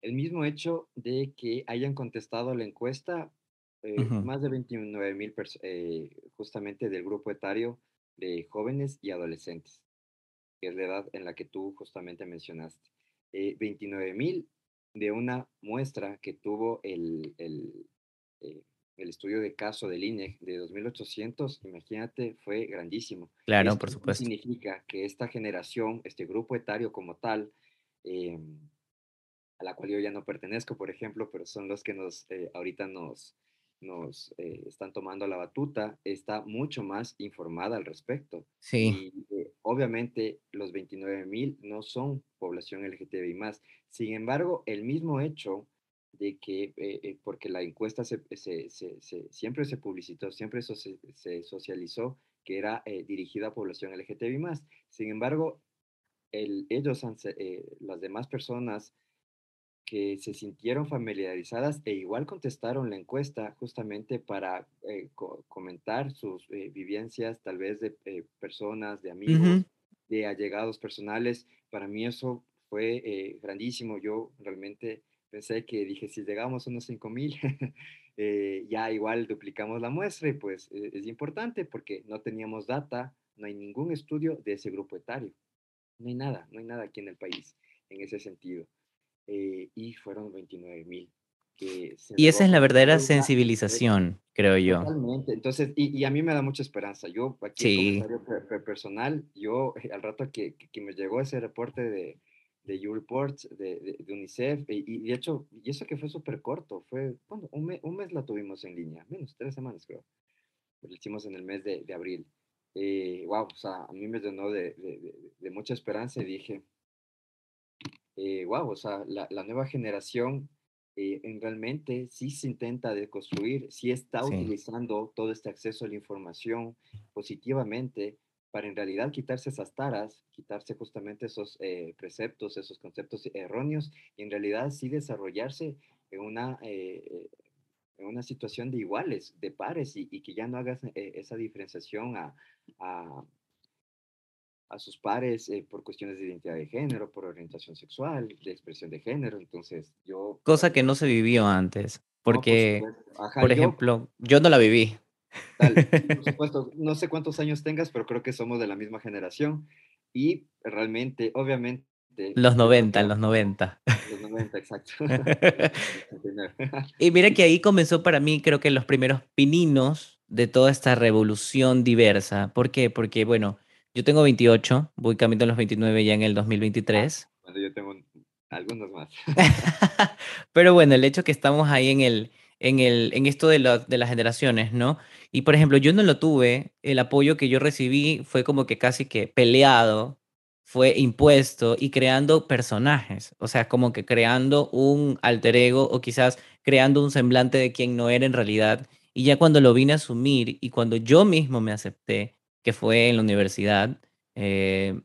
Speaker 2: el mismo hecho de que hayan contestado la encuesta eh, más de 29 mil justamente del grupo etario de jóvenes y adolescentes, que es la edad en la que tú justamente mencionaste. 29 mil de una muestra que tuvo el, el el estudio de caso del INE de 2800, imagínate, fue grandísimo.
Speaker 1: Claro, por supuesto.
Speaker 2: Significa que esta generación, este grupo etario como tal, em, a la cual yo ya no pertenezco, por ejemplo, pero son los que nos, eh, ahorita nos, nos eh, están tomando la batuta está mucho más informada al respecto.
Speaker 1: Sí.
Speaker 2: Y eh, obviamente los 29 mil no son población LGTBI más. Sin embargo, el mismo hecho de que, eh, porque la encuesta se, se, se, siempre se publicitó, siempre eso se, socializó, que era dirigida a población LGTBI más. Sin embargo, el, ellos, las demás personas que se sintieron familiarizadas e igual contestaron la encuesta justamente para eh, comentar sus eh, vivencias, tal vez de eh, personas, de amigos, de allegados personales. Para mí eso fue grandísimo. Yo realmente pensé que dije, si llegamos a unos 5 mil, ya igual duplicamos la muestra y pues es importante porque no teníamos data, no hay ningún estudio de ese grupo etario. No hay nada, no hay nada aquí en el país en ese sentido. Eh, y fueron 29 mil.
Speaker 1: Y esa es la verdadera sensibilización, creo yo.
Speaker 2: Totalmente. Entonces, y, y, a mí me da mucha esperanza. Yo, aquí, sí. comentario personal, yo al rato que, que, me llegó ese reporte de, de YouReports, de, de, UNICEF, y, de hecho, y eso que fue súper corto, fue, bueno, un, mes, un mes la tuvimos en línea, menos tres semanas creo. Lo hicimos en el mes de, de abril. Eh, wow, o sea, a mí me llenó de, de mucha esperanza y dije, wow, eh, o sea, la, nueva generación eh, en realmente sí se intenta deconstruir, sí está utilizando todo este acceso a la información positivamente para en realidad quitarse esas taras, quitarse justamente esos eh, preceptos, esos conceptos erróneos y en realidad sí desarrollarse en una, en una situación de iguales, de pares y, que ya no hagas esa diferenciación a, a sus pares eh, por cuestiones de identidad de género, por orientación sexual, de expresión de género. Entonces, yo...
Speaker 1: Cosa que no se vivió antes, porque, por, ejemplo, yo no la viví.
Speaker 2: por supuesto, no sé cuántos años tengas, pero creo que somos de la misma generación y realmente, obviamente...
Speaker 1: Los 90, los 90.
Speaker 2: Los 90, exacto.
Speaker 1: y mira que ahí comenzó para mí, creo que los primeros pininos de toda esta revolución diversa. ¿Por qué? Porque, bueno, yo tengo 28, voy cambiando los 29 ya en el 2023.
Speaker 2: Cuando yo tengo algunos más.
Speaker 1: Pero bueno, el hecho que estamos ahí en el, en el, en esto de, de las generaciones, ¿no? Y por ejemplo, yo no lo tuve, el apoyo que yo recibí fue como que casi que peleado, fue impuesto y creando personajes, o sea, como que creando un alter ego o quizás creando un semblante de quien no era en realidad. Y ya cuando lo vine a asumir y cuando yo mismo me acepté, que fue en la universidad, eh,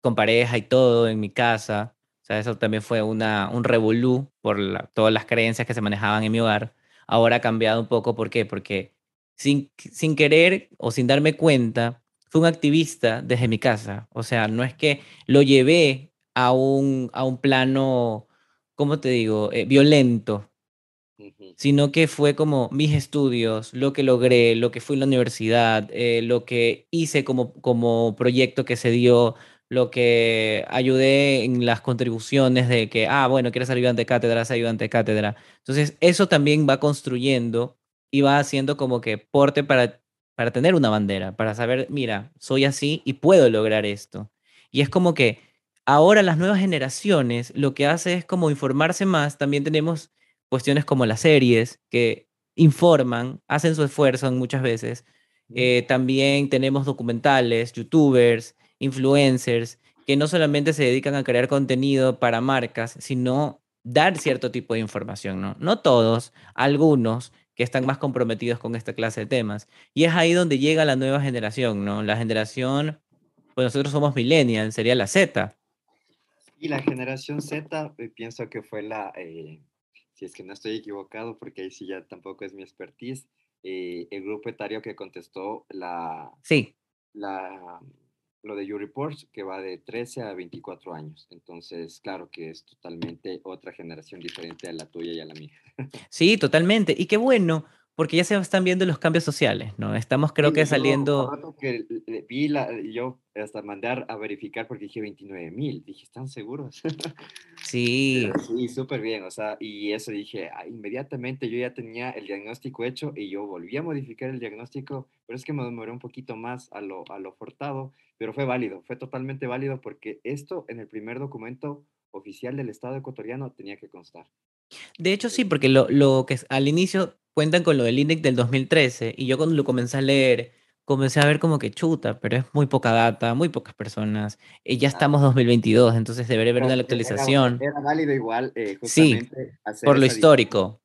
Speaker 1: con pareja y todo, en mi casa. O sea, eso también fue una, un revolú por todas las creencias que se manejaban en mi hogar. Ahora ha cambiado un poco, ¿por qué? Porque sin, sin querer o sin darme cuenta, fui un activista desde mi casa. O sea, no es que lo llevé a un, a un plano, ¿cómo te digo?, eh, violento, sino que fue como mis estudios, lo que logré, lo que fui en la universidad, eh, lo que hice como, como proyecto que se dio, lo que ayudé en las contribuciones de que, ah, bueno, quieres ser ayudante de cátedra, ser ayudante de cátedra. Entonces, eso también va construyendo y va haciendo como que porte para, para tener una bandera, para saber, mira, soy así y puedo lograr esto. Y es como que ahora las nuevas generaciones lo que hace es como informarse más, también tenemos cuestiones como las series que informan, hacen su esfuerzo muchas veces. Eh, también tenemos documentales, youtubers, influencers, que no solamente se dedican a crear contenido para marcas, sino dar cierto tipo de información, ¿no? No todos, algunos que están más comprometidos con esta clase de temas. Y es ahí donde llega la nueva generación, ¿no? La generación, pues nosotros somos millennials, sería la Z.
Speaker 2: Y la generación Z, eh, pienso que fue la, eh, si es que no estoy equivocado, porque ahí sí ya tampoco es mi expertise, eh, el grupo etario que contestó la,
Speaker 1: sí.
Speaker 2: la, lo de YouReports, que va de 13 a 24 años. Entonces, claro que es totalmente otra generación diferente a la tuya y a la mía.
Speaker 1: Sí, totalmente. Y qué bueno, porque ya se están viendo los cambios sociales, ¿no? Estamos creo que saliendo...
Speaker 2: que vi la, yo hasta mandar a verificar porque dije 29 mil, dije, ¿están seguros?
Speaker 1: Sí.
Speaker 2: sí, súper bien, o sea, y eso dije, ah, inmediatamente yo ya tenía el diagnóstico hecho y yo volví a modificar el diagnóstico, pero es que me demoré un poquito más a lo, a lo fortado, pero fue válido, fue totalmente válido porque esto en el primer documento oficial del Estado ecuatoriano tenía que constar.
Speaker 1: De hecho, sí, porque lo, lo que al inicio cuentan con lo del INDEC del 2013 y yo cuando lo comencé a leer, comencé a ver como que chuta, pero es muy poca data, muy pocas personas, y ya estamos 2022, entonces debería haber una actualización.
Speaker 2: era válido igual eh,
Speaker 1: Sí,
Speaker 2: justamente hacer
Speaker 1: por lo histórico.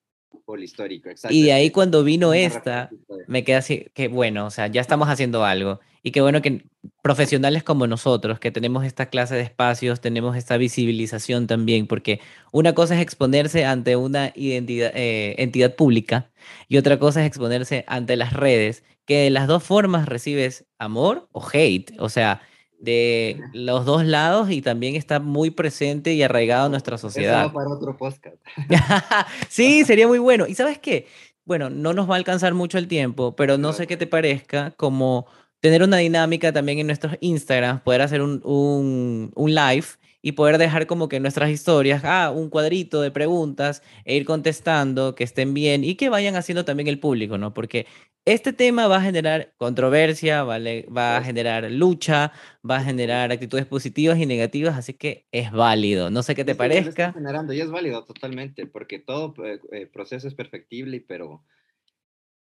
Speaker 2: Lo histórico, exacto.
Speaker 1: Y de ahí cuando vino
Speaker 2: una
Speaker 1: esta, me quedé así, que bueno, o sea, ya estamos haciendo algo. Y qué bueno que profesionales como nosotros, que tenemos esta clase de espacios, tenemos esta visibilización también, porque una cosa es exponerse ante una identidad, eh, entidad pública y otra cosa es exponerse ante las redes, que de las dos formas recibes amor o hate, o sea, de los dos lados y también está muy presente y arraigado en nuestra
Speaker 2: Eso va
Speaker 1: sociedad.
Speaker 2: para otro podcast.
Speaker 1: Sí, sería muy bueno. ¿Y sabes qué? Bueno, no nos va a alcanzar mucho el tiempo, pero no sé qué te parezca como tener una dinámica también en nuestros Instagram, poder hacer un, un, un live y poder dejar como que nuestras historias, ah, un cuadrito de preguntas e ir contestando, que estén bien y que vayan haciendo también el público, ¿no? Porque este tema va a generar controversia, vale, va a generar lucha, va a generar actitudes positivas y negativas, así que es válido. No sé qué te
Speaker 2: es
Speaker 1: parezca.
Speaker 2: generando y es válido totalmente, porque todo eh, eh, proceso es perfectible, pero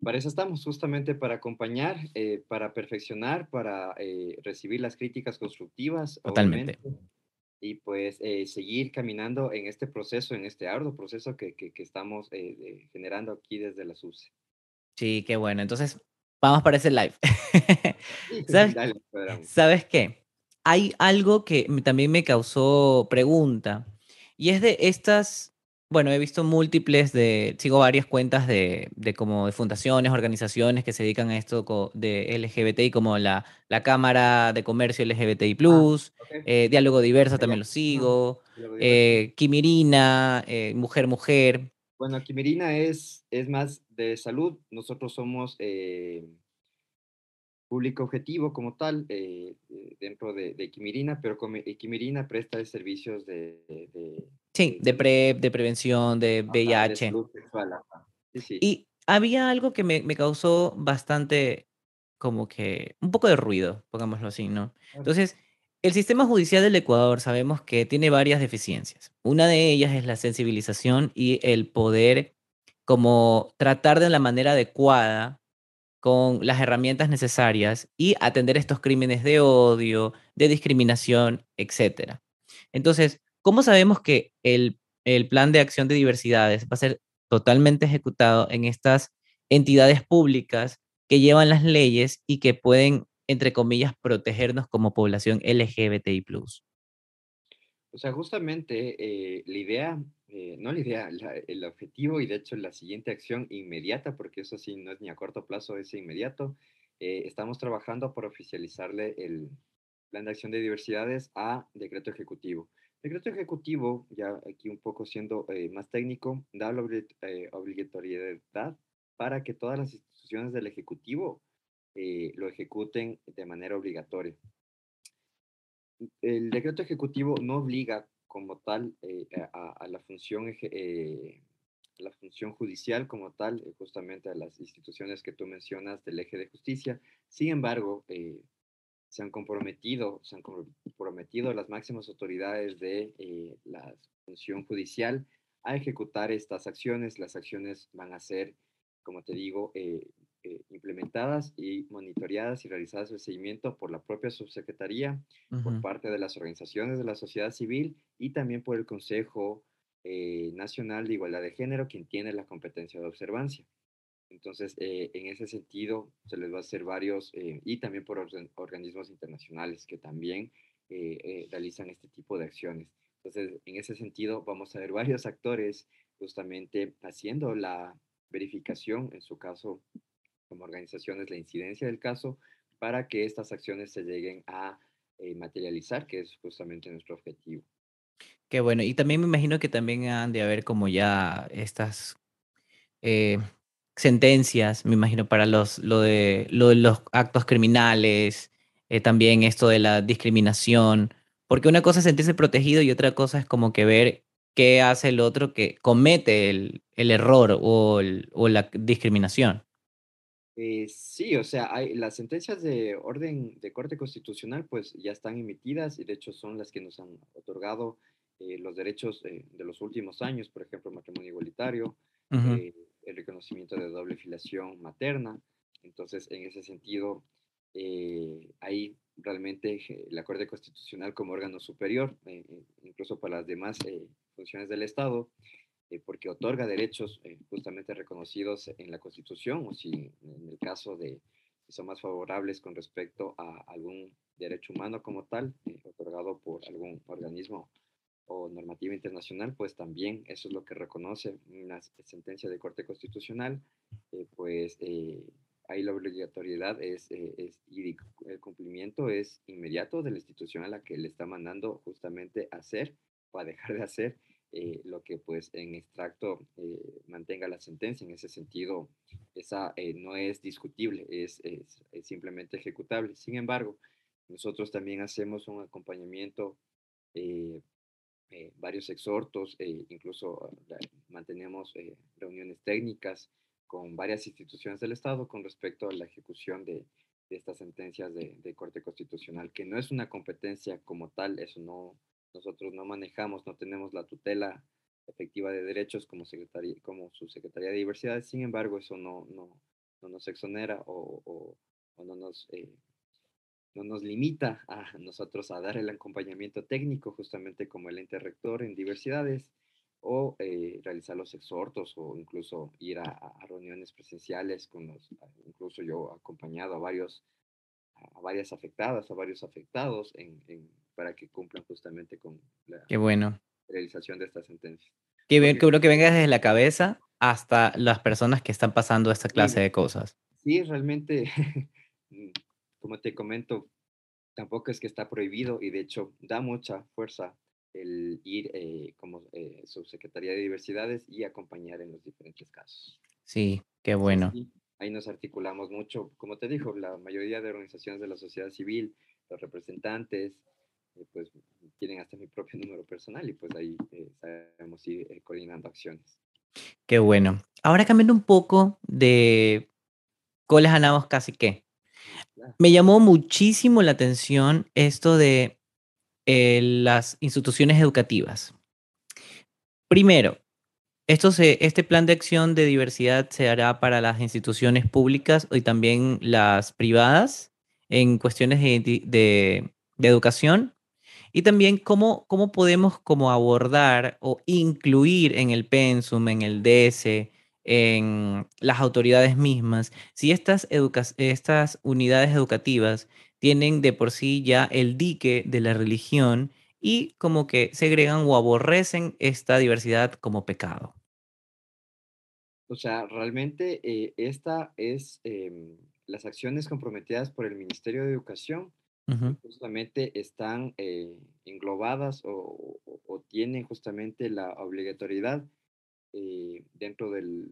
Speaker 2: para eso estamos, justamente para acompañar, eh, para perfeccionar, para eh, recibir las críticas constructivas,
Speaker 1: Totalmente.
Speaker 2: obviamente, y pues eh, seguir caminando en este proceso, en este arduo proceso que, que, que estamos eh, generando aquí desde la SUSE.
Speaker 1: Sí, qué bueno. Entonces, vamos para ese live.
Speaker 2: Sí,
Speaker 1: ¿Sabes,
Speaker 2: dale.
Speaker 1: ¿Sabes qué? Hay algo que también me causó pregunta y es de estas, bueno, he visto múltiples de, sigo varias cuentas de, de como de fundaciones, organizaciones que se dedican a esto de LGBTI, como la, la Cámara de Comercio LGBTI+,
Speaker 2: Ah, ok.
Speaker 1: eh, Diálogo Diverso también lo sigo,
Speaker 2: diverso.
Speaker 1: eh, Kimirina, eh, Mujer Mujer.
Speaker 2: Bueno, Quimirina es, es más de salud. Nosotros somos eh, público objetivo como tal dentro de, de Quimirina, pero Quimirina presta servicios de-
Speaker 1: Sí,
Speaker 2: de
Speaker 1: PrEP, de prevención, de
Speaker 2: ajá, de
Speaker 1: VIH.
Speaker 2: sexual. ajá. Sí, sí.
Speaker 1: Y había algo que me, me causó bastante, como que, un poco de ruido, pongámoslo así, ¿no? Entonces, el sistema judicial del Ecuador sabemos que tiene varias deficiencias. Una de ellas es la sensibilización y el poder como tratar de la manera adecuada con las herramientas necesarias y atender estos crímenes de odio, de discriminación, etc. Entonces, ¿cómo sabemos que el, el plan de acción de diversidades va a ser totalmente ejecutado en estas entidades públicas que llevan las leyes y que pueden, entre comillas, protegernos como población LGBTI+.
Speaker 2: O sea, justamente eh, la idea, eh, no la idea, la- el objetivo y de hecho la siguiente acción inmediata, porque eso sí no es ni a corto plazo, es inmediato, eh, estamos trabajando para oficializarle el plan de acción de diversidades a decreto ejecutivo. Decreto ejecutivo, ya aquí un poco siendo eh, más técnico, da la eh, obligatoriedad para que todas las instituciones del ejecutivo eh, lo ejecuten de manera obligatoria el decreto ejecutivo no obliga como tal eh, a, a la función eh, la función judicial como tal, eh, justamente a las instituciones que tú mencionas del eje de justicia. Sin embargo, eh, se han comprometido, se han comprometido las máximas autoridades de eh, la función judicial a ejecutar estas acciones. Las acciones van a ser, como te digo, eh, eh, implementadas y monitoreadas y realizadas el seguimiento por la propia subsecretaría, por parte de las organizaciones de la sociedad civil y también por el Consejo eh, Nacional de Igualdad de Género, quien tiene la competencia de observancia. Entonces, eh, en ese sentido, se les va a hacer varios, eh, y también por organ- organismos internacionales que también eh, eh, realizan este tipo de acciones. Entonces, en ese sentido, vamos a ver varios actores justamente haciendo la verificación, en su caso, como organizaciones, la incidencia del caso, para que estas acciones se lleguen a eh, materializar, que es justamente nuestro objetivo.
Speaker 1: Qué bueno. Y también me imagino que también han de haber como ya estas eh, sentencias, me imagino, para los, lo de, lo de los actos criminales, eh, también esto de la discriminación, porque una cosa es sentirse protegido y otra cosa es como que ver qué hace el otro que comete el, el error o, el- o la discriminación.
Speaker 2: Eh, sí, o sea, hay, las sentencias de orden de corte constitucional pues ya están emitidas y de hecho son las que nos han otorgado los derechos de los últimos años, por ejemplo, matrimonio igualitario, el reconocimiento de doble filiación materna. Entonces, en ese sentido, hay realmente la Corte Constitucional como órgano superior, incluso para las demás funciones del Estado, eh, porque otorga derechos eh, justamente reconocidos en la Constitución o si en el caso de si son más favorables con respecto a algún derecho humano como tal, eh, otorgado por algún organismo o normativa internacional, pues también eso es lo que reconoce una sentencia de Corte Constitucional, pues ahí la obligatoriedad es, es, y el cumplimiento es inmediato de la institución a la que le está mandando justamente hacer o a dejar de hacer eh, lo que pues en extracto eh, mantenga la sentencia. En ese sentido, esa eh, no es discutible, es, es, simplemente ejecutable. Sin embargo, nosotros también hacemos un acompañamiento, varios exhortos, incluso mantenemos reuniones técnicas con varias instituciones del Estado con respecto a la ejecución de, de estas sentencias de, de Corte Constitucional, que no es una competencia como tal, eso no, nosotros no manejamos, no tenemos la tutela efectiva de derechos como, secretaría, como subsecretaría de diversidad, sin embargo, eso no, no, no nos exonera o, o, no, nos, eh, no nos limita a nosotros a dar el acompañamiento técnico, justamente como el ente rector en diversidades, o eh, realizar los exhortos o incluso ir a, reuniones presenciales con los, incluso yo acompañado a varios a varias afectadas, a varios afectados en, en para que cumplan justamente con la
Speaker 1: Qué bueno.
Speaker 2: realización de esta sentencia.
Speaker 1: Qué bien, que que venga desde la cabeza hasta las personas que están pasando esta clase de cosas.
Speaker 2: Sí, realmente, mm, como te comento, tampoco es que está prohibido y de hecho da mucha fuerza el ir eh, como eh, subsecretaría de diversidades y acompañar en los diferentes casos.
Speaker 1: Sí, qué bueno.
Speaker 2: ahí nos articulamos mucho, como te dijo, la mayoría de organizaciones de la sociedad civil, los representantes, eh, pues tienen hasta mi propio número personal y pues ahí eh, sabemos ir eh, coordinando acciones.
Speaker 1: Qué bueno. Ahora cambiando un poco de coles ganamos casi que. Me llamó muchísimo la atención esto de las instituciones educativas. Primero, esto se, este plan de acción de diversidad se hará para las instituciones públicas y también las privadas en cuestiones de, de educación y también cómo, cómo podemos como abordar o incluir en el pensum, en el DS, en las autoridades mismas, si estas, estas unidades educativas tienen de por sí ya el dique de la religión y como que segregan o aborrecen esta diversidad como pecado.
Speaker 2: O sea, realmente eh, esta es em, las acciones comprometidas por el Ministerio de Educación justamente están eh, englobadas o, tienen justamente la obligatoriedad eh, dentro del,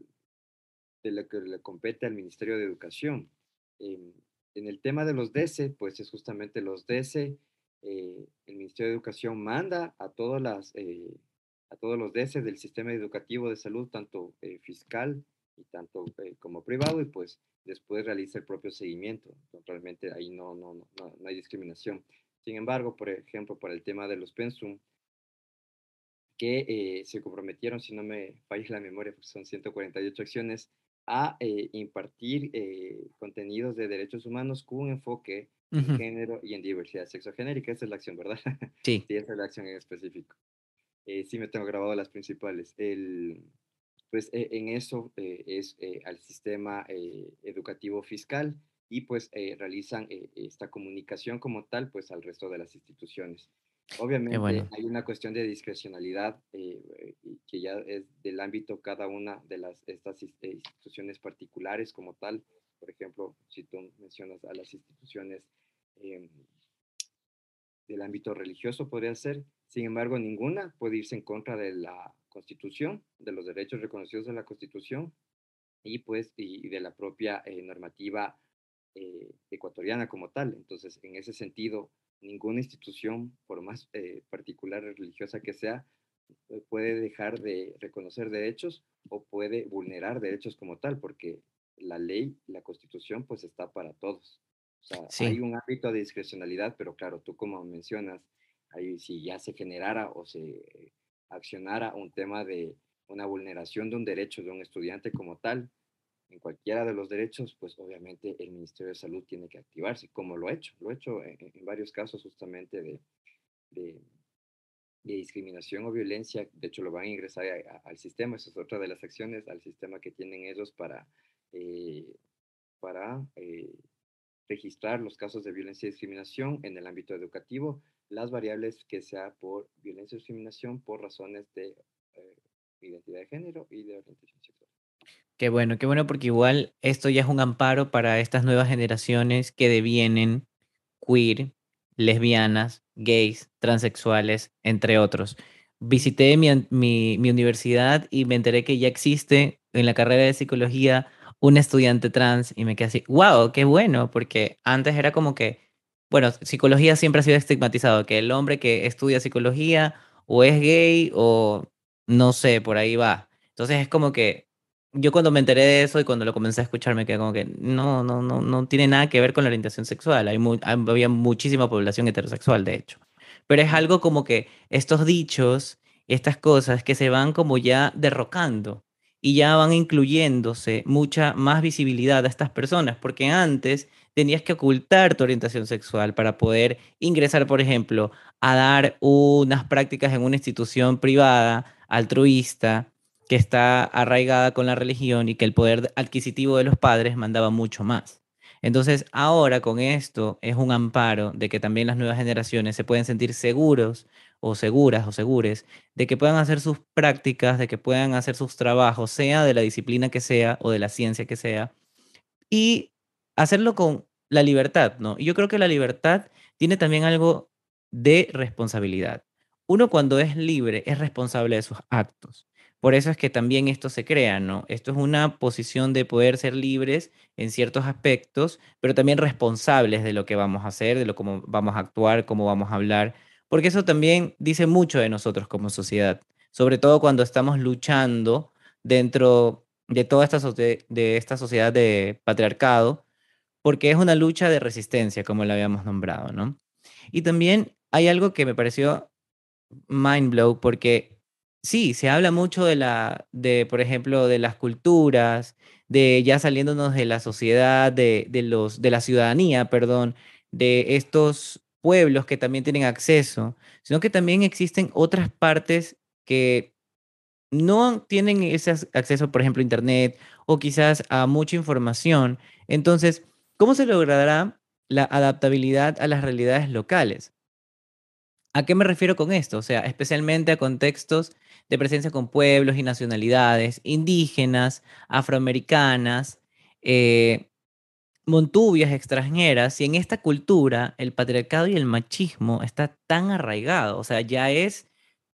Speaker 2: de lo que le compete al Ministerio de Educación. en el tema de los DESE, pues es justamente los DESE, eh, el Ministerio de Educación manda a, todas las, a todos los DESE del sistema educativo de salud, tanto fiscal y tanto como privado, y pues después realiza el propio seguimiento. Realmente ahí no, no, no, no hay discriminación. Sin embargo, por ejemplo, para el tema de los pensum, que eh, se comprometieron, si no me falla la memoria, porque son 148 acciones, a eh, impartir eh, contenidos de derechos humanos con un enfoque en género y en diversidad sexogenérica. Esa es la acción, ¿verdad?
Speaker 1: Sí.
Speaker 2: sí, esa es la acción en específico. sí me tengo grabado las principales. El, pues e, en eso eh, es eh, al sistema eh, educativo fiscal y pues realizan esta comunicación como tal pues al resto de las instituciones. Obviamente hay una cuestión de discrecionalidad que ya es del ámbito cada una de las estas instituciones particulares como tal. Por ejemplo, si tú mencionas a las instituciones em, del ámbito religioso podría ser, sin embargo, ninguna puede irse en contra de la Constitución, de los derechos reconocidos en la Constitución y pues y de la propia eh, normativa eh, ecuatoriana como tal. Entonces, en ese sentido, ninguna institución, por más eh, particular religiosa que sea, puede dejar de reconocer derechos o puede vulnerar derechos como tal, porque la ley, la constitución, pues está para todos. O sea, hay un ámbito de discrecionalidad, pero claro, tú como mencionas, ahí si ya se generara o se accionara un tema de una vulneración de un derecho de un estudiante como tal, en cualquiera de los derechos, pues obviamente el Ministerio de Salud tiene que activarse, como lo ha hecho, lo ha hecho en, varios casos justamente de, discriminación o violencia, de hecho lo van a ingresar al sistema, esa es otra de las acciones, al sistema que tienen ellos para, eh, eh, registrar los casos de violencia y discriminación en el ámbito educativo, las variables que sea por violencia y discriminación por razones de eh, identidad de género y de orientación sexual.
Speaker 1: Qué bueno, qué bueno porque igual esto ya es un amparo para estas nuevas generaciones que devienen queer, lesbianas, gays, transexuales, entre otros. Visité mi, mi, universidad y me enteré que ya existe en la carrera de psicología un estudiante trans y me quedé así, wow, qué bueno, porque antes era como que, bueno, psicología siempre ha sido estigmatizado, que el hombre que estudia psicología o es gay o no sé, por ahí va. Entonces es como que yo cuando me enteré de eso y cuando lo comencé a escuchar me quedé como que no, no, no, no tiene nada que ver con la orientación sexual. Hay había muchísima población heterosexual, de hecho. Pero es algo como que estos dichos, estas cosas que se van como ya derrocando y ya van incluyéndose mucha más visibilidad a estas personas, porque antes tenías que ocultar tu orientación sexual para poder ingresar, por ejemplo, a dar unas prácticas en una institución privada, altruista, que está arraigada con la religión y que el poder adquisitivo de los padres mandaba mucho más. Entonces, ahora con esto es un amparo de que también las nuevas generaciones se pueden sentir seguros o seguras o segures de que puedan hacer sus prácticas, de que puedan hacer sus trabajos, sea de la disciplina que sea o de la ciencia que sea, y hacerlo con la libertad, ¿no? Y yo creo que la libertad tiene también algo de responsabilidad. Uno cuando es libre es responsable de sus actos. Por eso es que también esto se crea, ¿no? Esto es una posición de poder ser libres en ciertos aspectos, pero también responsables de lo que vamos a hacer, de lo cómo vamos a actuar, cómo vamos a hablar, porque eso también dice mucho de nosotros como sociedad, sobre todo cuando estamos luchando dentro de toda esta, de esta sociedad de patriarcado, porque es una lucha de resistencia, como la habíamos nombrado, ¿no? Y también hay algo que me pareció mind blow, porque sí, se habla mucho de la, de, por ejemplo, de las culturas, de ya saliéndonos de la sociedad, de, de los, de la ciudadanía, perdón, de estos pueblos que también tienen acceso, sino que también existen otras partes que no tienen ese acceso, por ejemplo, a Internet o quizás a mucha información. Entonces, ¿cómo se logrará la adaptabilidad a las realidades locales? ¿A qué me refiero con esto? O sea, especialmente a contextos de presencia con pueblos y nacionalidades indígenas, afroamericanas, eh, montubias extranjeras y en esta cultura el patriarcado y el machismo está tan arraigado, o sea, ya es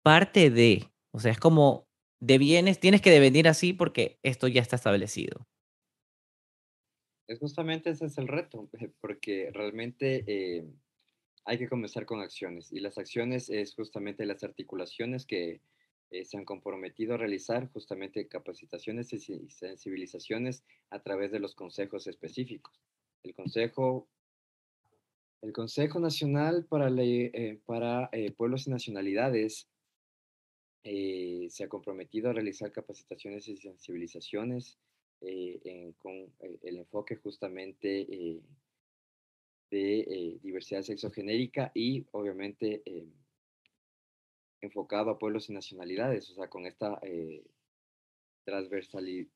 Speaker 1: parte de, o sea, es como de bienes, tienes que devenir así porque esto ya está establecido.
Speaker 2: Es justamente ese es el reto, porque realmente eh, hay que comenzar con acciones y las acciones es justamente las articulaciones que eh, se han comprometido a realizar justamente capacitaciones y sensibilizaciones a través de los consejos específicos. El Consejo, el consejo Nacional para, eh, para eh, Pueblos y Nacionalidades se ha comprometido a realizar capacitaciones y sensibilizaciones con el enfoque justamente de diversidad sexogenérica y obviamente enfocado a pueblos y nacionalidades, o sea, con esta eh, transversalidad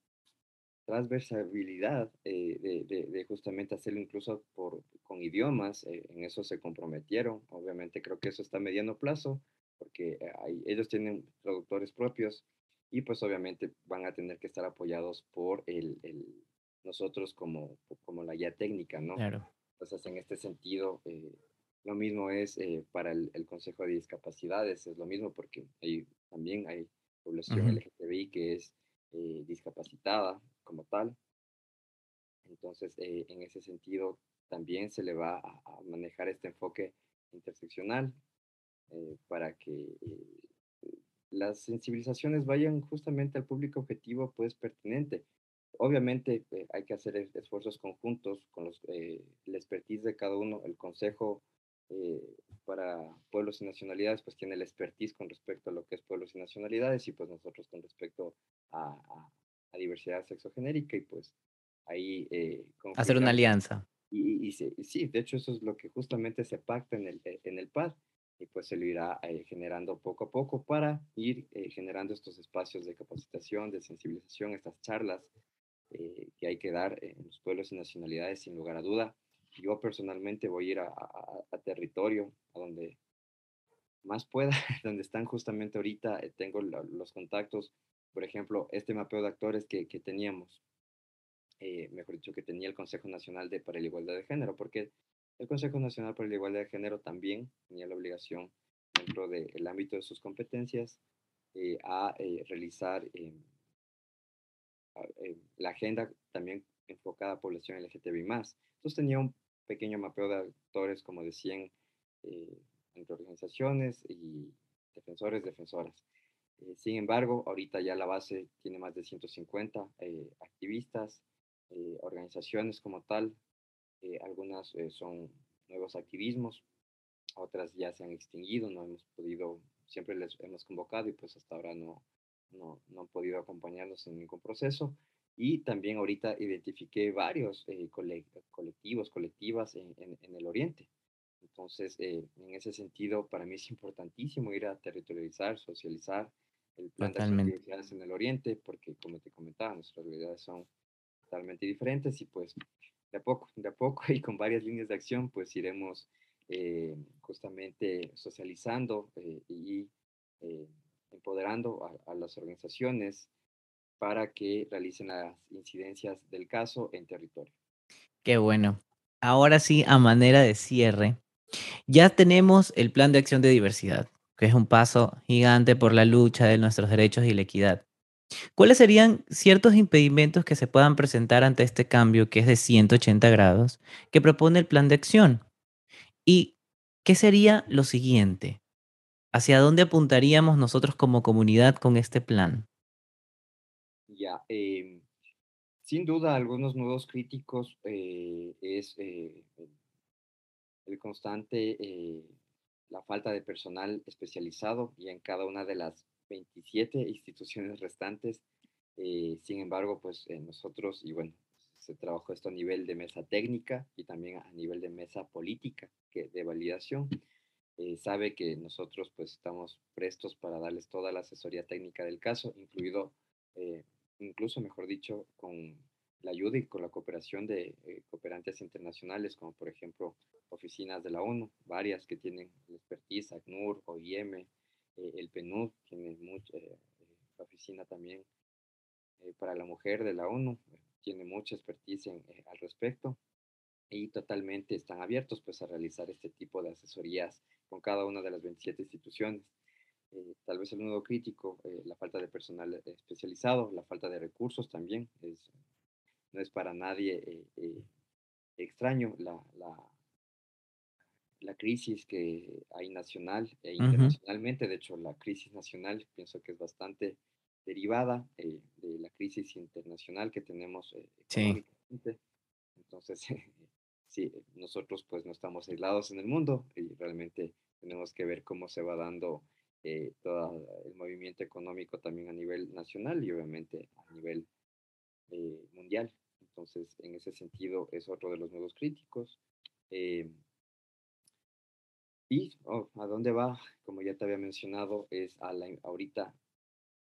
Speaker 2: eh, de, justamente hacerlo incluso por, con idiomas, eh, en eso se comprometieron. Obviamente creo que eso está a mediano plazo, porque ellos tienen traductores propios y pues obviamente van a tener que estar apoyados por nosotros como, como la guía técnica, ¿no? Claro. Entonces, en este sentido, lo mismo es eh, para el, Consejo de Discapacidades, es lo mismo porque hay, también hay población LGTBI que es eh, discapacitada como tal. Entonces, eh, en ese sentido, también se le va a, manejar este enfoque interseccional para que las sensibilizaciones vayan justamente al público objetivo pues pertinente. Obviamente hay que hacer esfuerzos conjuntos con los, la expertise de cada uno. El consejo para pueblos y nacionalidades, pues tiene la expertise con respecto a lo que es pueblos y nacionalidades y pues nosotros con respecto a, a, diversidad sexogenérica y pues ahí...
Speaker 1: Hacer una alianza.
Speaker 2: Y, y, sí, de hecho eso es lo que justamente se pacta en el, en el PAD y pues se lo irá generando poco a poco para ir generando estos espacios de capacitación, de sensibilización, estas charlas eh, que hay que dar en los pueblos y nacionalidades, sin lugar a duda. Yo personalmente voy a ir a, territorio, a donde más pueda, donde están justamente ahorita, eh, tengo los contactos, por ejemplo, este mapeo de actores que, que teníamos, eh, mejor dicho, que tenía el Consejo Nacional de, para la Igualdad de Género, porque el Consejo Nacional para la Igualdad de Género también tenía la obligación, dentro del ámbito de sus competencias, a realizar eh, la agenda también enfocada a población LGTBI+. Entonces tenía un pequeño mapeo de actores, como decían, eh, entre organizaciones y defensores, defensoras. Eh, sin embargo, ahorita ya la base tiene más de 150 activistas, organizaciones como tal. algunas son nuevos activismos, otras ya se han extinguido, no hemos podido, siempre les hemos convocado y pues hasta ahora no, no, no han podido acompañarnos en ningún proceso. Y también ahorita identifiqué varios eh, colectivos, colectivas en, en, el Oriente. Entonces, eh, en ese sentido, para mí es importantísimo ir a territorializar, socializar el plan de actividades en el Oriente, porque como te comentaba, nuestras realidades son totalmente diferentes y pues de a poco, de a poco y con varias líneas de acción, pues iremos eh, justamente socializando y empoderando a, las organizaciones para que realicen las incidencias del caso en territorio.
Speaker 1: Qué bueno. Ahora sí, a manera de cierre, ya tenemos el plan de acción de diversidad, que es un paso gigante por la lucha de nuestros derechos y la equidad. ¿Cuáles serían ciertos impedimentos que se puedan presentar ante este cambio que es de 180 grados que propone el plan de acción? ¿Y qué sería lo siguiente? ¿Hacia dónde apuntaríamos nosotros como comunidad con este plan?
Speaker 2: Ya, em, sin duda, algunos nudos críticos eh, es eh, el constante, eh, la falta de personal especializado y en cada una de las 27 instituciones restantes. sin embargo, pues nosotros, y bueno, se trabajó esto a nivel de mesa técnica y también a nivel de mesa política que, de validación. Eh, sabe que nosotros pues estamos prestos para darles toda la asesoría técnica del caso, incluido, eh, incluso mejor dicho, con la ayuda y con la cooperación de eh, cooperantes internacionales, como por ejemplo oficinas de la ONU, varias que tienen expertise, ACNUR, OIM, el PNUD tiene mucha, oficina también para la mujer de la ONU, tiene mucha expertise al respecto y totalmente están abiertos pues a realizar este tipo de asesorías con cada una de las 27 instituciones. Eh, tal vez el nudo crítico, eh, la falta de personal especializado, la falta de recursos también, es, no es para nadie eh, extraño la, la, la, crisis que hay nacional e internacionalmente. De hecho, la crisis nacional pienso que es bastante derivada de la crisis internacional que tenemos económicamente. Entonces, sí, nosotros pues no estamos aislados en el mundo y realmente tenemos que ver cómo se va dando eh, todo el movimiento económico también a nivel nacional y obviamente a nivel eh, mundial. Entonces, en ese sentido, es otro de los nuevos críticos. Eh, y oh, a dónde va, como ya te había mencionado, es a la, ahorita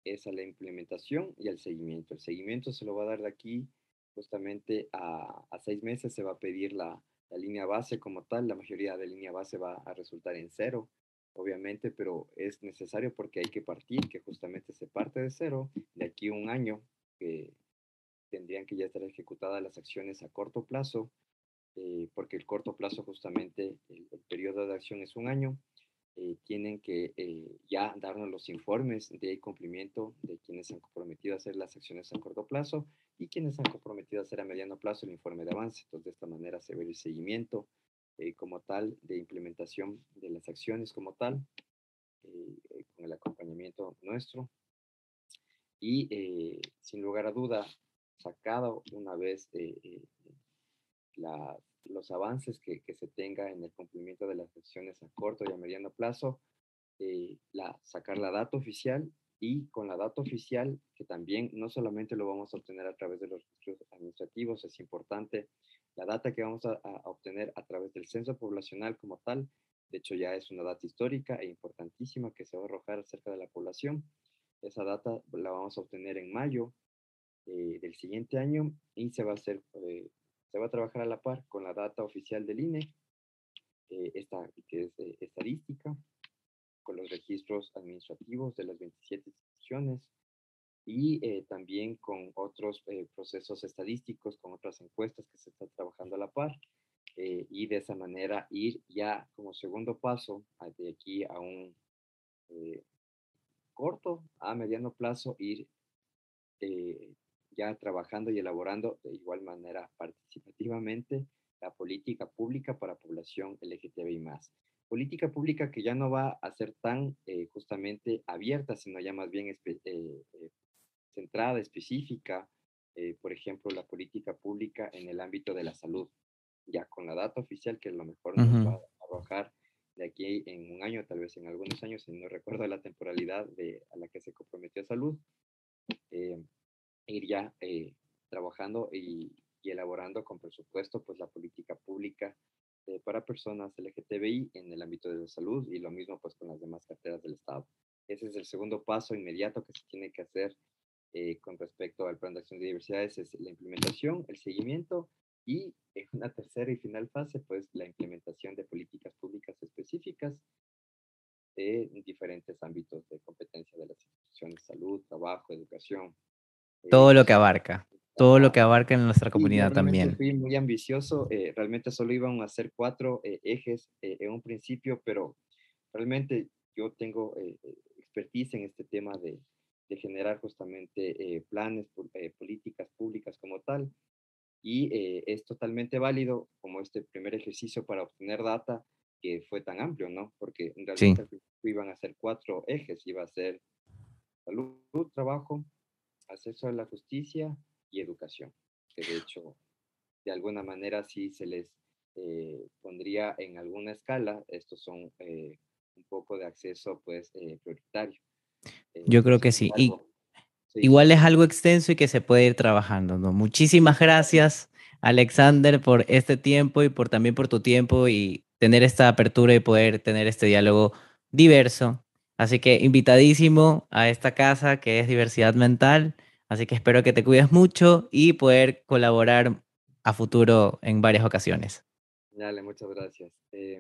Speaker 2: es a la implementación y al seguimiento. El seguimiento se lo va a dar de aquí justamente a, seis meses se va a pedir la, línea base como tal. La mayoría de línea base va a resultar en cero, obviamente, pero es necesario porque hay que partir, que justamente se parte de cero. De aquí a un año que tendrían que ya estar ejecutadas las acciones a corto plazo, eh, porque el corto plazo justamente, el periodo de acción es un año eh, tienen que eh, ya darnos los informes de cumplimiento de quienes han comprometido a hacer las acciones a corto plazo y quienes han comprometido a hacer a mediano plazo el informe de avance. Entonces, de esta manera se ve el seguimiento eh, como tal de implementación de las acciones como tal, con el acompañamiento nuestro. Y sin lugar a duda, sacado una vez las los avances que, que, se tenga en el cumplimiento de las acciones a corto y a mediano plazo, eh, la, sacar la data oficial y con la data oficial, que también no solamente lo vamos a obtener a través de los registros administrativos, es importante la data que vamos a, obtener a través del censo poblacional como tal, de hecho ya es una data histórica e importantísima que se va a arrojar acerca de la población. Esa data la vamos a obtener en mayo eh, del siguiente año y se va a hacer, eh, se va a trabajar a la par con la data oficial del INE, eh, esta, que es estadística, con los registros administrativos de las 27 instituciones y también con otros procesos estadísticos, con otras encuestas que se están trabajando a la par. y de esa manera ir ya como segundo paso de aquí a un corto a mediano plazo ir ya trabajando y elaborando de igual manera participativamente la política pública para población LGTBI más. Política pública que ya no va a ser tan eh, justamente abierta, sino ya más bien eh, eh, centrada, específica, por ejemplo, la política pública en el ámbito de la salud, ya con la data oficial que a lo mejor nos va a arrojar de aquí en un año, tal vez en algunos años, si no recuerdo la temporalidad de, a la que se comprometió salud ir ya eh, trabajando y, elaborando con presupuesto pues la política pública eh, para personas LGTBI en el ámbito de la salud y lo mismo pues con las demás carteras del Estado. Ese es el segundo paso inmediato que se tiene que hacer eh, con respecto al plan de acción de diversidades, es la implementación, el seguimiento y en una tercera y final fase pues la implementación de políticas públicas específicas en diferentes ámbitos de competencia de las instituciones, salud, trabajo, educación,
Speaker 1: todo lo que abarca, todo lo que abarca en nuestra comunidad también.
Speaker 2: Fui muy ambicioso, eh, realmente solo iban a ser cuatro eh, ejes eh, en un principio, pero realmente yo tengo expertise en este tema de, de generar justamente planes, políticas públicas como tal, y es totalmente válido como este primer ejercicio para obtener data que fue tan amplio, ¿no? Porque en realidad iban a ser cuatro ejes, iba a ser salud, trabajo, acceso a la justicia y educación, que de hecho, de alguna manera sí se les eh, pondría en alguna escala, estos son eh, un poco de acceso pues eh, prioritario.
Speaker 1: Yo creo que sí. y igual es algo extenso y que se puede ir trabajando. ¿no? Muchísimas gracias, Alexander, por este tiempo y por también por tu tiempo y tener esta apertura y poder tener este diálogo diverso Así que invitadísimo a esta casa que es diversidad mental. Así que espero que te cuides mucho y poder colaborar a futuro en varias ocasiones.
Speaker 2: Dale, muchas gracias. Eh,